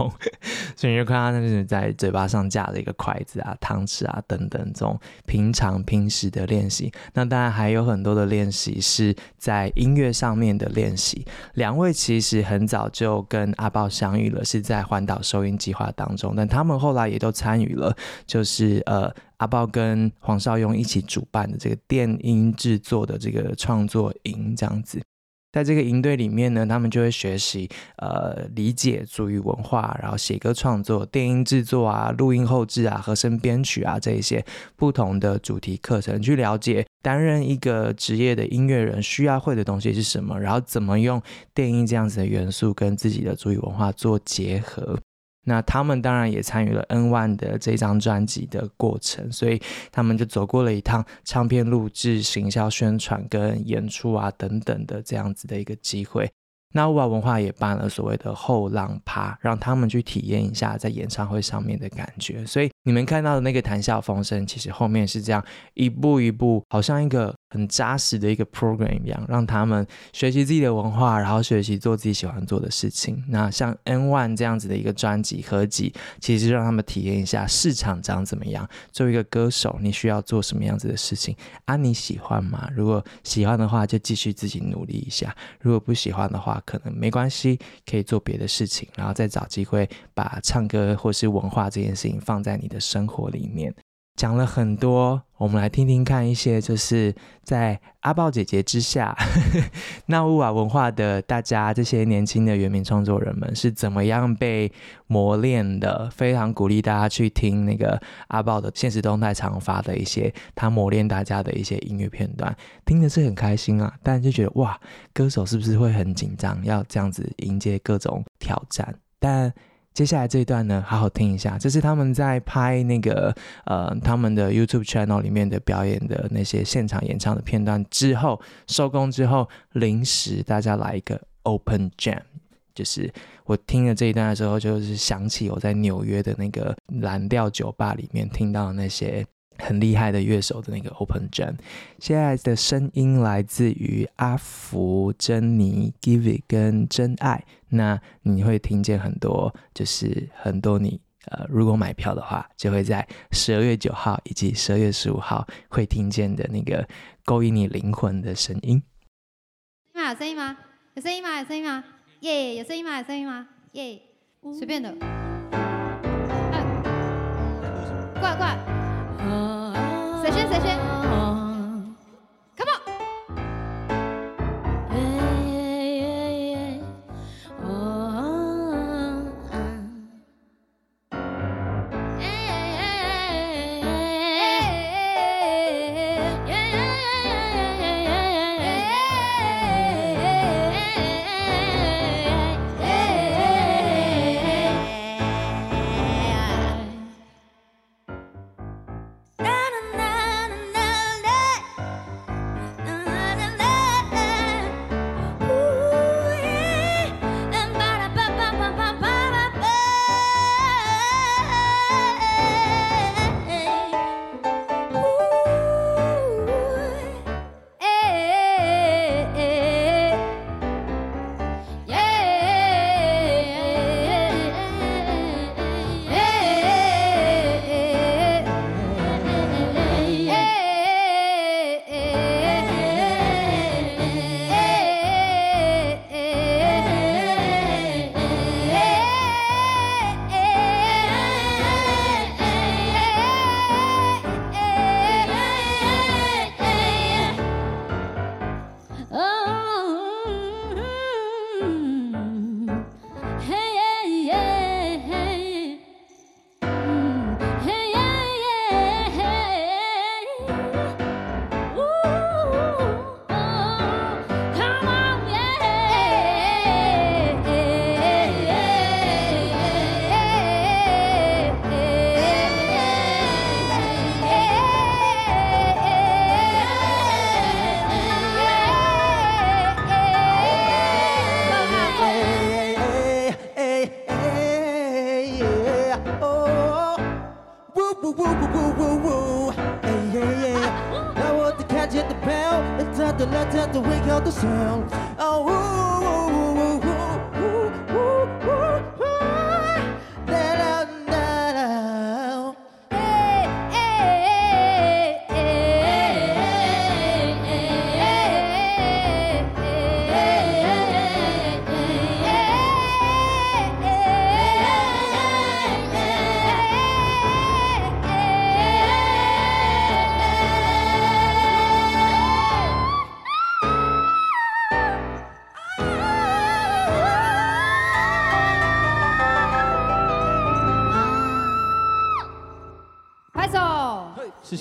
所以你就看他那是在嘴巴上架了一个筷子啊、汤匙啊等等这种平常平时的练习。那当然还有很多的练习。也是在音乐上面的练习。两位其实很早就跟阿豹相遇了，是在环岛收音计划当中，但他们后来也都参与了，就是呃阿豹跟黄少雍一起主办的这个电音制作的这个创作营这样子。在这个营队里面呢，他们就会学习呃理解族语文化，然后写歌创作、电音制作啊、录音后制啊、和声编曲啊这一些不同的主题课程，去了解担任一个职业的音乐人需要会的东西是什么，然后怎么用电音这样子的元素跟自己的族语文化做结合。那他们当然也参与了 N-ONE 的这张专辑的过程，所以他们就走过了一趟唱片录制、行销宣传跟演出啊等等的这样子的一个机会。那乌瓦文化也办了所谓的后浪趴，让他们去体验一下在演唱会上面的感觉。所以你们看到的那个谈笑风生，其实后面是这样一步一步，好像一个很扎实的一个 program 一样，让他们学习自己的文化，然后学习做自己喜欢做的事情。那像 N One 这样子的一个专辑合集，其实让他们体验一下市场长怎么样。作为一个歌手，你需要做什么样子的事情？啊，你喜欢吗？如果喜欢的话，就继续自己努力一下；如果不喜欢的话，可能没关系，可以做别的事情，然后再找机会把唱歌或是文化这件事情放在你的生活里面。讲了很多，我们来听听看一些，就是在阿豹姐姐之下，[laughs] 呵呵那乌瓦文化的大家这些年轻的原民创作人们是怎么样被磨练的。非常鼓励大家去听那个阿豹的现实动态常发的一些他磨练大家的一些音乐片段，听的是很开心啊，但就觉得哇，歌手是不是会很紧张，要这样子迎接各种挑战？但接下来这一段呢，好好听一下，这是他们在拍那个呃他们的 YouTube channel 里面的表演的那些现场演唱的片段之后，收工之后临时大家来一个 Open Jam，就是我听了这一段的时候，就是想起我在纽约的那个蓝调酒吧里面听到那些。很厉害的乐手的那个 Open Jam，现在的声音来自于阿福、珍妮、Givi 跟真爱。那你会听见很多，就是很多你呃，如果买票的话，就会在十二月九号以及十二月十五号会听见的那个勾引你灵魂的声音。有声音吗？有声音吗？有声音吗？耶！有声音吗？有声音吗？耶！随便的。怪怪。谁先？谁先？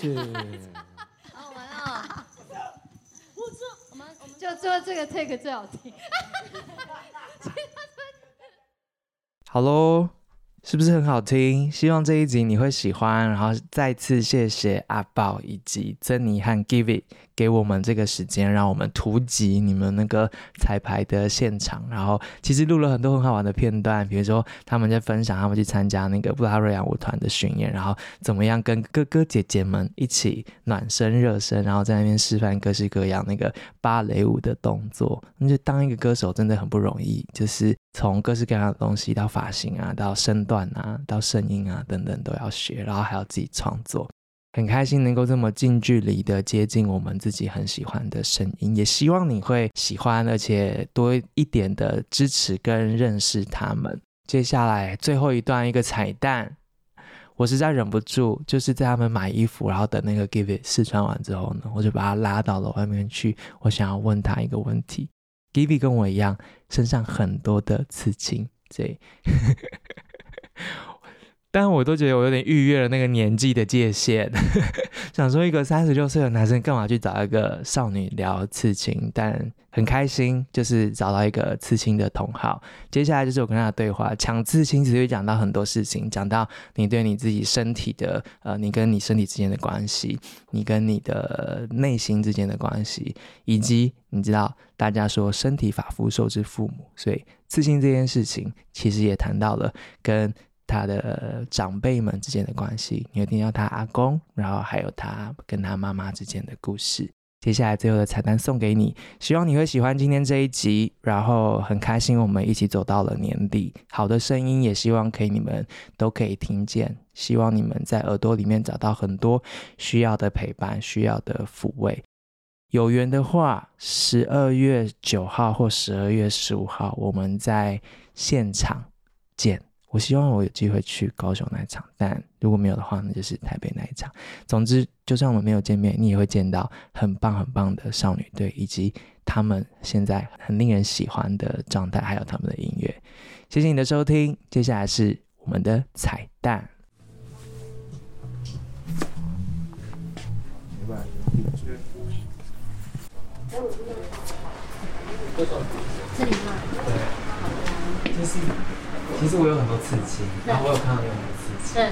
[laughs] 好喽，[laughs] 是不是很好听？希望这一集你会喜欢。然后再次谢谢阿宝以及珍妮和 Give It 给我们这个时间，让我们突击你们那个彩排的现场。然后其实录了很多很好玩的片段，比如说他们在分享他们去参加那个布拉瑞亚舞团的巡演，然后怎么样跟哥哥姐姐们一起暖身热身，然后在那边示范各式各样那个芭蕾舞的动作。那就当一个歌手真的很不容易，就是从各式各样的东西到发型啊，到身段。啊，到声音啊等等都要学，然后还要自己创作，很开心能够这么近距离的接近我们自己很喜欢的声音，也希望你会喜欢，而且多一点的支持跟认识他们。接下来最后一段一个彩蛋，我实在忍不住，就是在他们买衣服，然后等那个 Give It 试穿完之后呢，我就把他拉到了外面去，我想要问他一个问题。Give It 跟我一样，身上很多的刺青，对。但我都觉得我有点逾越了那个年纪的界限，[laughs] 想说一个三十六岁的男生干嘛去找一个少女聊刺青？但很开心，就是找到一个刺青的同好。接下来就是我跟他的对话，讲刺青其实会讲到很多事情，讲到你对你自己身体的，呃，你跟你身体之间的关系，你跟你的内心之间的关系，以及你知道大家说身体发肤受之父母，所以刺青这件事情其实也谈到了跟。他的长辈们之间的关系，你会听到他阿公，然后还有他跟他妈妈之间的故事。接下来最后的彩蛋送给你，希望你会喜欢今天这一集，然后很开心我们一起走到了年底。好的声音也希望可以你们都可以听见，希望你们在耳朵里面找到很多需要的陪伴，需要的抚慰。有缘的话，十二月九号或十二月十五号，我们在现场见。我希望我有机会去高雄那一场，但如果没有的话，那就是台北那一场。总之，就算我们没有见面，你也会见到很棒很棒的少女队，以及他们现在很令人喜欢的状态，还有他们的音乐。谢谢你的收听，接下来是我们的彩蛋。这里吗？对，其实我有很多刺青，然后我有看到你有很多刺青，对。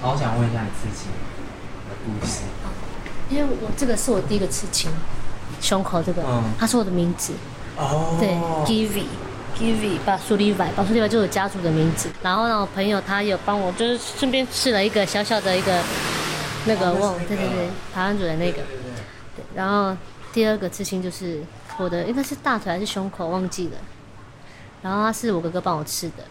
然后我想问一下你刺青的故事。因为我这个是我第一个刺青，胸口这个，嗯，它是我的名字。哦。对，Givi Givi 巴苏利维，把苏利维就是我家族的名字。然后呢，我朋友他有帮我，就是顺便试了一个小小的一个那个瓮，对对对，台湾族的那个。对，对，对，对。然后第二个刺青就是我的，应该是大腿还是胸口，忘记了。然后他是我哥哥帮我刺的。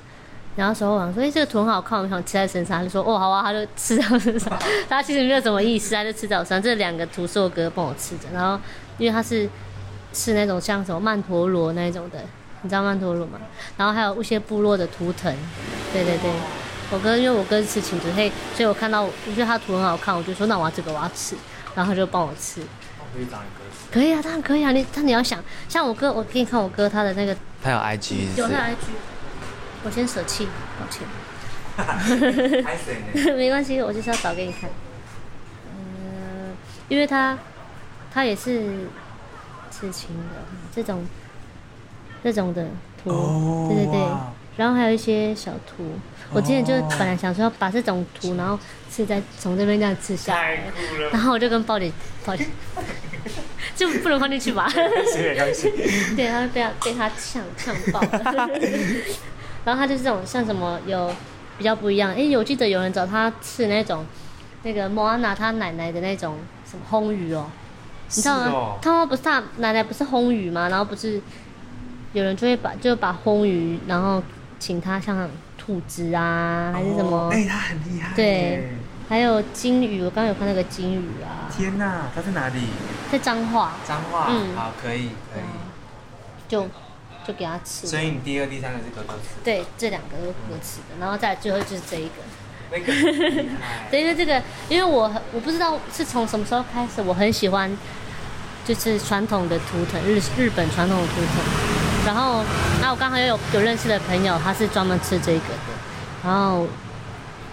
然后时候我想说，哎、欸，这个图很好看，我想吃在身上。他就说，哦，好啊，他就吃在我身上。[laughs] 他其实没有什么意思，他就吃在我身上。这两个图是我哥帮我吃的。然后，因为他是吃那种像什么曼陀罗那种的，你知道曼陀罗吗？然后还有一些部落的图腾。对对对，我哥因为我哥是刺青的，所以所以我看到我觉得他图很好看，我就说那我要这个我要吃，然后他就帮我吃。可以找你哥刺？可以啊，当然可以啊。你但你要想，像我哥，我给你看我哥他的那个，他有 IG，有他有 IG。我先舍弃，抱歉。[laughs] [laughs] 没关系，我就是要找给你看。嗯，因为他，他也是刺青的，这种，这种的图，oh, 对对对。然后还有一些小图，oh. 我之前就本来想说要把这种图，然后刺在从这边这样刺下来，然后我就跟宝姐，宝姐，[laughs] 就不能放进去吧？对，他被他被他呛呛爆了。然后他就是这种像什么有比较不一样，哎，我记得有人找他吃那种那个莫安娜他奶奶的那种什么烘鱼哦，你知道吗？哦、他们不是他奶奶不是烘鱼吗？然后不是有人就会把就把烘鱼，然后请他像兔子啊，还是什么？哎、哦，他很厉害。对，还有金鱼，我刚刚有看那个金鱼啊。天哪，他在哪里？在彰化。彰化，嗯，好，可以，可以。就。就给他吃，所以你第二、第三个是哥哥吃。对，这两个都哥哥吃的，嗯、然后再最后就是这一个。那个对，[laughs] 因为这个，因为我我不知道是从什么时候开始，我很喜欢，就是传统的图腾，日日本传统的图腾。然后，那我刚好又有有认识的朋友，他是专门吃这个的。然后，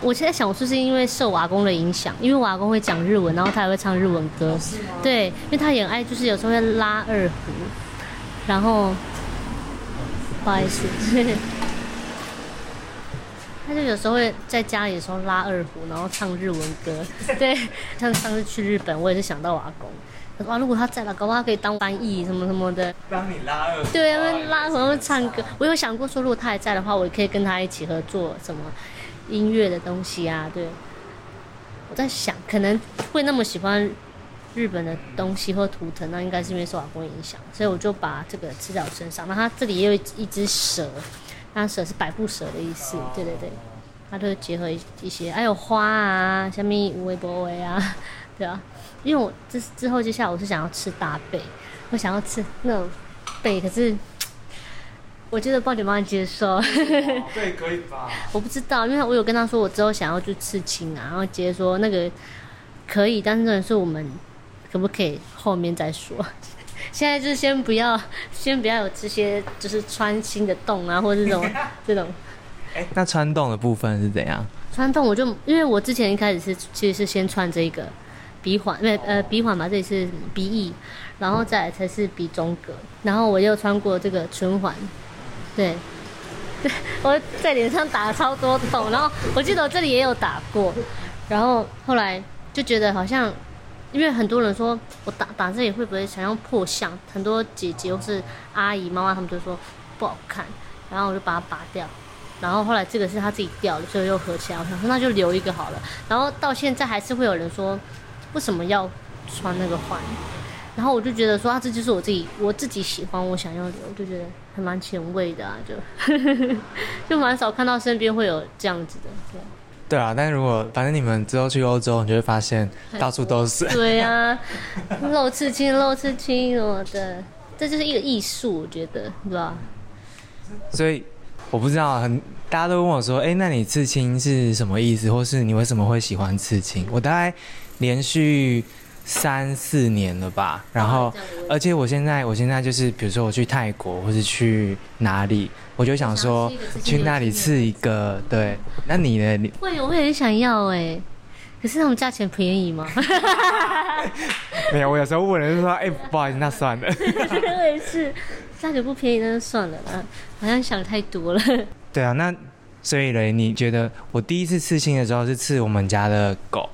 我现在想，我是不是因为受瓦工的影响？因为瓦工会讲日文，然后他也会唱日文歌。哦、对，因为他也很爱，就是有时候会拉二胡，然后。不好意思，[laughs] 他就有时候会在家里的时候拉二胡，然后唱日文歌。[laughs] 对，像上次去日本，我也是想到我阿公。他说啊，如果他在了，搞不好他可以当翻译什么什么的。帮你拉二胡。对，因为拉二胡唱歌。我有想过说，如果他还在的话，我也可以跟他一起合作什么音乐的东西啊。对，我在想，可能会那么喜欢日本的东西或图腾，那应该是因为受阿公影响，所以我就把这个刺在我身上。那它这里也有一只蛇。那蛇是百步蛇的意思，对对对，它就结合一一些，还有花啊，下面无微波微啊，[laughs] 对啊，因为我之之后接下来我是想要吃大贝，我想要吃那种贝，可是我觉得不知道能不能接受，对，可以吧？[laughs] 我不知道，因为我有跟他说我之后想要去刺青啊，然后直接说那个可以，但是是我们可不可以后面再说。[laughs] 现在就是先不要，先不要有这些，就是穿心的洞啊，或者这种 [laughs] 这种。哎、欸，那穿洞的部分是怎样？穿洞我就因为我之前一开始是其实是先穿这个鼻环，因为呃鼻环嘛，这里是鼻翼，然后再来才是鼻中隔，然后我又穿过这个唇环，对，对，[laughs] 我在脸上打了超多洞，然后我记得我这里也有打过，然后后来就觉得好像。因为很多人说我打打这里会不会想要破相？很多姐姐或是阿姨、妈妈他们就说不好看，然后我就把它拔掉。然后后来这个是他自己掉的，所以又合起来。我想说那就留一个好了。然后到现在还是会有人说为什么要穿那个环？然后我就觉得说啊，这就是我自己，我自己喜欢，我想要留，就觉得还蛮前卫的啊，就 [laughs] 就蛮少看到身边会有这样子的。对。对啊，但是如果反正你们之后去欧洲，你就会发现到处都是。[laughs] 对、啊，露刺青、露刺青什么的，这就是一个艺术，我觉得，是吧？所以我不知道，很大家都问我说：“哎，那你刺青是什么意思？或是你为什么会喜欢刺青？”我大概连续。三四年了吧，然后，而且我现在，我现在就是，比如说我去泰国或是去哪里，我就想说去那里刺一个，对。那你呢？你会，我也很想要哎，可是那种价钱便宜吗？[laughs] 没有，我有时候问人就说，哎，不好意思，那算了。[laughs] 我也是，价钱不便宜那就算了啦，好像想太多了。对啊，那所以嘞，你觉得我第一次刺青的时候是刺我们家的狗。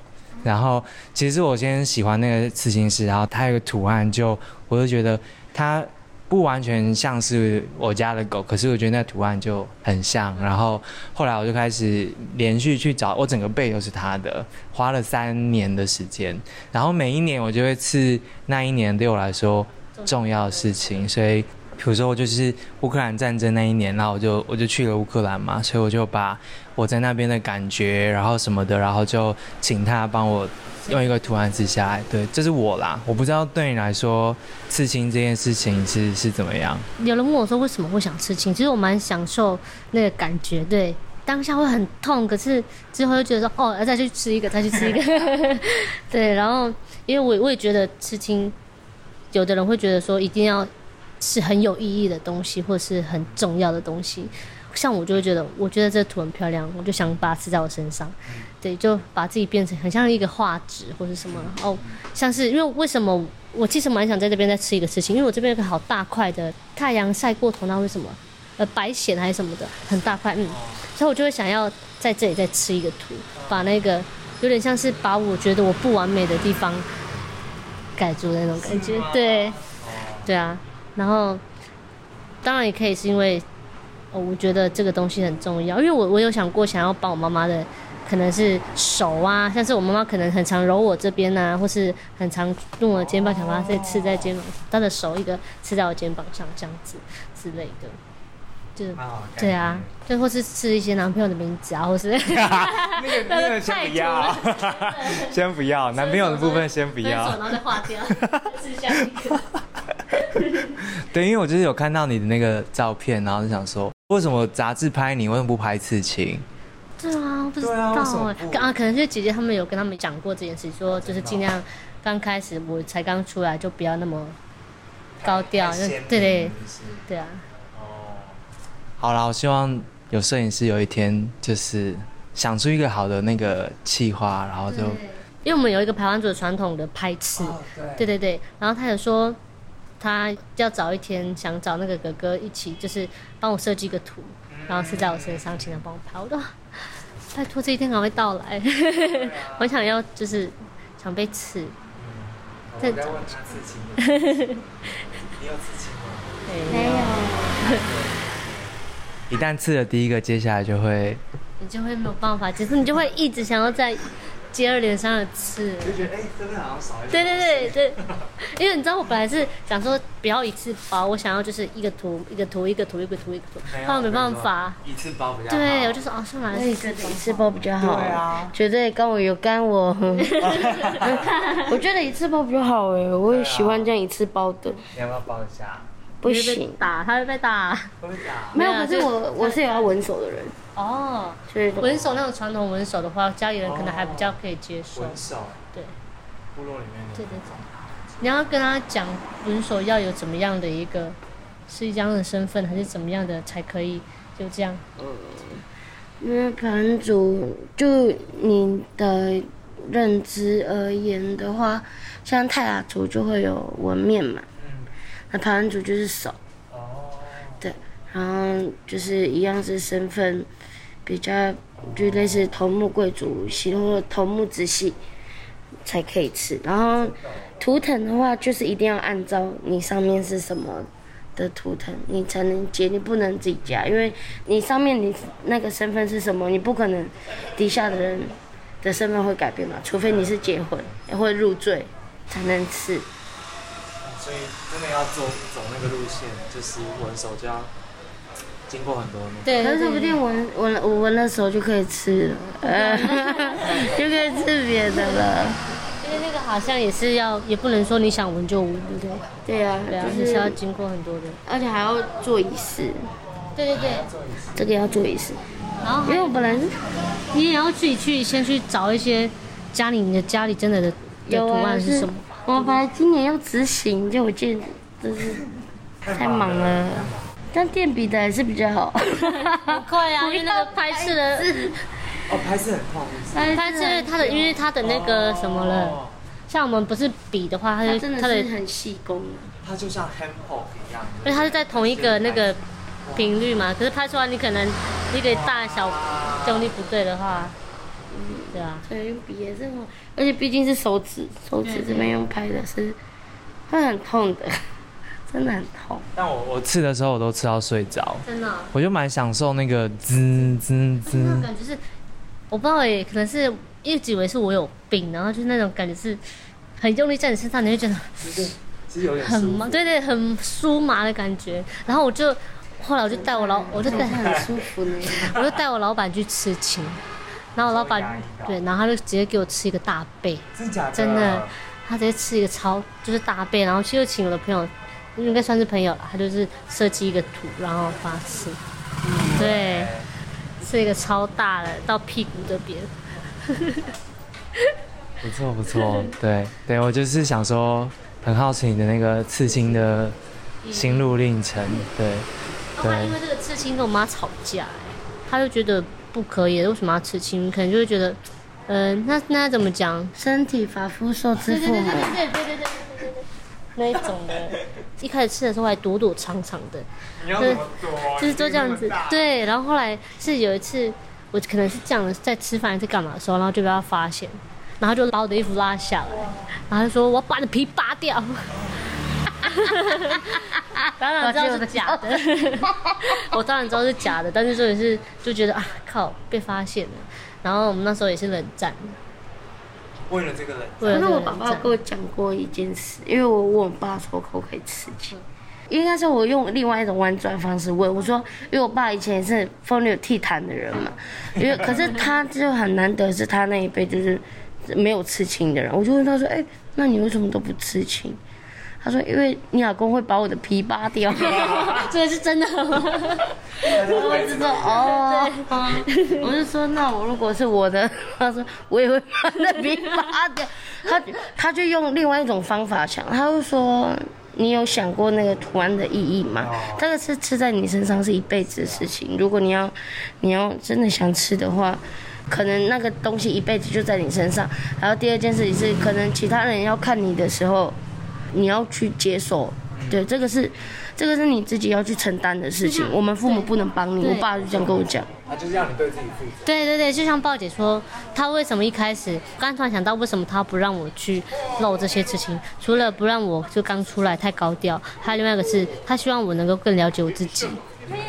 然后，其实我先喜欢那个刺青师，然后他有个图案就，我就觉得它不完全像是我家的狗，可是我觉得那图案就很像。然后后来我就开始连续去找，我整个背都是他的，花了三年的时间。然后每一年我就会刺那一年对我来说重要的事情，所以。比如说，我就是乌克兰战争那一年，然后我就我就去了乌克兰嘛，所以我就把我在那边的感觉，然后什么的，然后就请他帮我用一个图案刺下来。对，这是我啦。我不知道对你来说，刺青这件事情是是怎么样？有人问我说为什么会想刺青，其实我蛮享受那个感觉。对，当下会很痛，可是之后又觉得说哦，再去吃一个，再去吃一个。[laughs] 对，然后因为我我也觉得刺青，有的人会觉得说一定要。是很有意义的东西，或是很重要的东西。像我就会觉得，我觉得这个图很漂亮，我就想把它刺在我身上。对，就把自己变成很像一个画纸或者什么哦，像是因为为什么我其实蛮想在这边再吃一个事情，因为我这边有个好大块的太阳晒过头，那为什么呃白藓还是什么的很大块，嗯，所以我就会想要在这里再吃一个图，把那个有点像是把我觉得我不完美的地方盖住的那种感觉。对，对啊。然后，当然也可以是因为，哦，我觉得这个东西很重要。因为我我有想过想要帮我妈妈的，可能是手啊，像是我妈妈可能很常揉我这边啊，或是很常用我的肩膀，想把它再刺在肩膀，她的手一个刺在我肩膀上这样子之类的，就对啊，就或是刺一些男朋友的名字啊，或是 [laughs] 那个那个 [laughs] 先不要，先不要男朋友的部分先不要，然后再划掉，刺下一个。对，因为我就是有看到你的那个照片，然后就想说，为什么杂志拍你，为什么不拍刺青？对啊，不知道哎、欸，啊，可能是姐姐他们有跟他们讲过这件事，说就是尽量刚开始我才刚出来，就不要那么高调，就对对对啊。哦，好啦，我希望有摄影师有一天就是想出一个好的那个企划，然后就因为我们有一个排湾族的传统的拍刺，对对对，然后他有说。他要找一天想找那个哥哥一起，就是帮我设计个图，然后是在我身上，请他帮我拍。我说拜托，这一天赶快到来，我想要就是想被刺。嗯、我在问他刺青你有刺青吗？没有。一旦刺了第一个，接下来就会，你就会没有办法，只是你就会一直想要在。接二连三的刺，就觉得哎，这边好像少一点。对对对对，[laughs] 因为你知道我本来是想说不要一次包，我想要就是一个图一个图一个图一个图一个图，后来没办法，一次包比较好。对，我就说哦，算了，一次一次包比较好。对啊，绝对跟我有干我。[laughs] 我觉得一次包比较好哎，我也喜欢这样一次包的。你要不要包一下？不行，打他会被打。会被打？没有，可是我我是有要稳手的人。哦，是，文手那种传统文手的话，家里人可能还比较可以接受。纹手，对，部落里面的。对对对，你要跟他讲文手要有怎么样的一个，是一样的身份还是怎么样的才可以就这样？嗯，因为盘主就你的认知而言的话，像泰雅族就会有纹面嘛，嗯，那盘主就是手。然后就是一样是身份，比较就类似头目贵族系或者头目直系才可以吃。然后图腾的话，就是一定要按照你上面是什么的图腾，你才能接，你不能自己加，因为你上面你那个身份是什么，你不可能底下的人的身份会改变嘛，除非你是结婚也会入赘才能吃。所以真的要走走那个路线，就是纹手就要。经过很多年，对，可是说不定闻闻我闻的时候就可以吃了，呃，[laughs] 就可以吃别的了。因为那个好像也是要，也不能说你想闻就闻，对不对？对呀，对啊，就是要经过很多的，而且还要做仪式。对对对，这个要做仪式。然后，因为我本来，你也要自己去先去找一些家里你的家里真的的的图案是什么。我本来今年要执行，就我见就是太忙了。但电笔的还是比较好，很快啊，[laughs] 因为那个拍摄的，哦，拍摄很痛，拍摄。它的，因为它的那个什么了，像我们不是笔的话，它就它的很细工，它就像 handpoke 一样，因为它是在同一个那个频率嘛，可是拍出来你可能一个大小用力不对的话，嗯，对啊，所以，用笔也是，而且毕竟是手指，手指这边用拍的是会很痛的。真的很痛，但我我吃的时候我都吃到睡着，真的，我就蛮享受那个滋滋滋，那种感觉是，我不知道哎，可能是一直以为是我有病，然后就是那种感觉是很用力在你身上，你会觉得 [laughs] 其实有点很麻，对对，很酥麻的感觉。然后我就后来我就带我老，我就带很舒服呢，[laughs] 我就带我老板去吃青，然后我老板对，然后他就直接给我吃一个大背，真的？真的，他直接吃一个超就是大背，然后其实请我的朋友。应该算是朋友了，他就是设计一个图，然后发刺，嗯、对，是一个超大的到屁股这边，[laughs] 不错不错，对对，我就是想说，很好奇你的那个刺青的心路历程，对。对。因为这个刺青跟我妈吵架，她就觉得不可以，为什么要刺青？可能就会觉得，嗯、呃，那那怎么讲？身体发肤受之父母。对对对对对对对。那一种的，一开始吃的时候还躲躲藏藏的，就是就是都这样子，对。然后后来是有一次，我可能是这样的，在吃饭在干嘛的时候，然后就被他发现，然后就把我的衣服拉下来，然后就说我要把你的皮扒掉。[laughs] 当然知道是假的，我当然知道是假的，但是这也是就觉得啊靠，被发现了。然后我们那时候也是冷战。为了这个人，可是我爸爸跟我讲过一件事，因为我问我爸说可不可以吃鸡，应该是我用另外一种弯转方式问我说，因为我爸以前也是风流倜傥的人嘛，因为可是他就很难得是他那一辈就是没有吃青的人，我就问他说，哎、欸，那你为什么都不吃青？他说：“因为你老公会把我的皮扒掉，[laughs] 这个是真的。”我就说：“哦。”我就说：“那我如果是我的，他说我也会把那皮扒掉。”他他就用另外一种方法想，他就说：“你有想过那个图案的意义吗？这个是吃在你身上是一辈子的事情。如果你要你要真的想吃的话，可能那个东西一辈子就在你身上。然后第二件事情是，可能其他人要看你的时候。”你要去接受对，这个是，这个是你自己要去承担的事情。我们父母不能帮你。我爸就这样跟我讲。他就是让你对自己负责。对对对，就像鲍姐说，他为什么一开始，刚突然想到为什么他不让我去露这些事情，除了不让我就刚出来太高调，还有另外一个是，他希望我能够更了解我自己。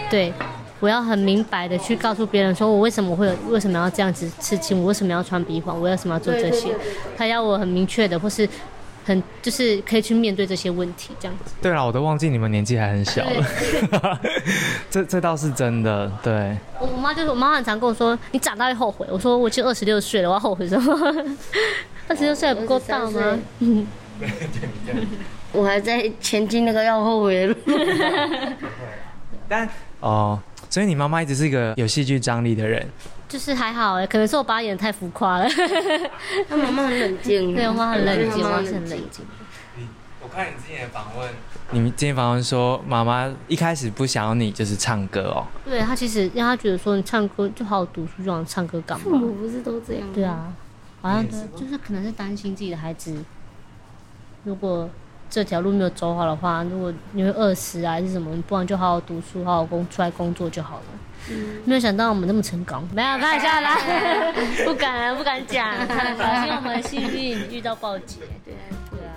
对，我要很明白的去告诉别人，说我为什么会有，为什么要这样子刺青，我为什么要穿鼻环，我为什么要做这些。他要我很明确的，或是。很就是可以去面对这些问题，这样子。对了，我都忘记你们年纪还很小了，[laughs] 这这倒是真的。对，我妈就是我妈很常跟我说，你长大会后悔。我说我已经二十六岁了，我要后悔什么？[laughs] 二十六岁还不够大吗？嗯，我还在前进那个要后悔的路。[laughs] 但哦，所以你妈妈一直是一个有戏剧张力的人。就是还好哎，可能是我爸演的太浮夸了。[laughs] 他妈妈很冷静，对，我妈很冷静，我妈是很冷静。我看你之前的访问，你们之前访问说，妈妈一开始不想要你就是唱歌哦。对，她其实让她觉得说，你唱歌就好好读书，就想唱歌干嘛？父母不是都这样？对啊，好像就是可能是担心自己的孩子，如果这条路没有走好的话，如果你会饿死啊，还是什么，不然就好好读书，好好工出来工作就好了。嗯、没有想到我们那么成功，没有开玩笑啦，[laughs] 不敢不敢讲，小心我们幸运遇到暴击，对啊。对啊。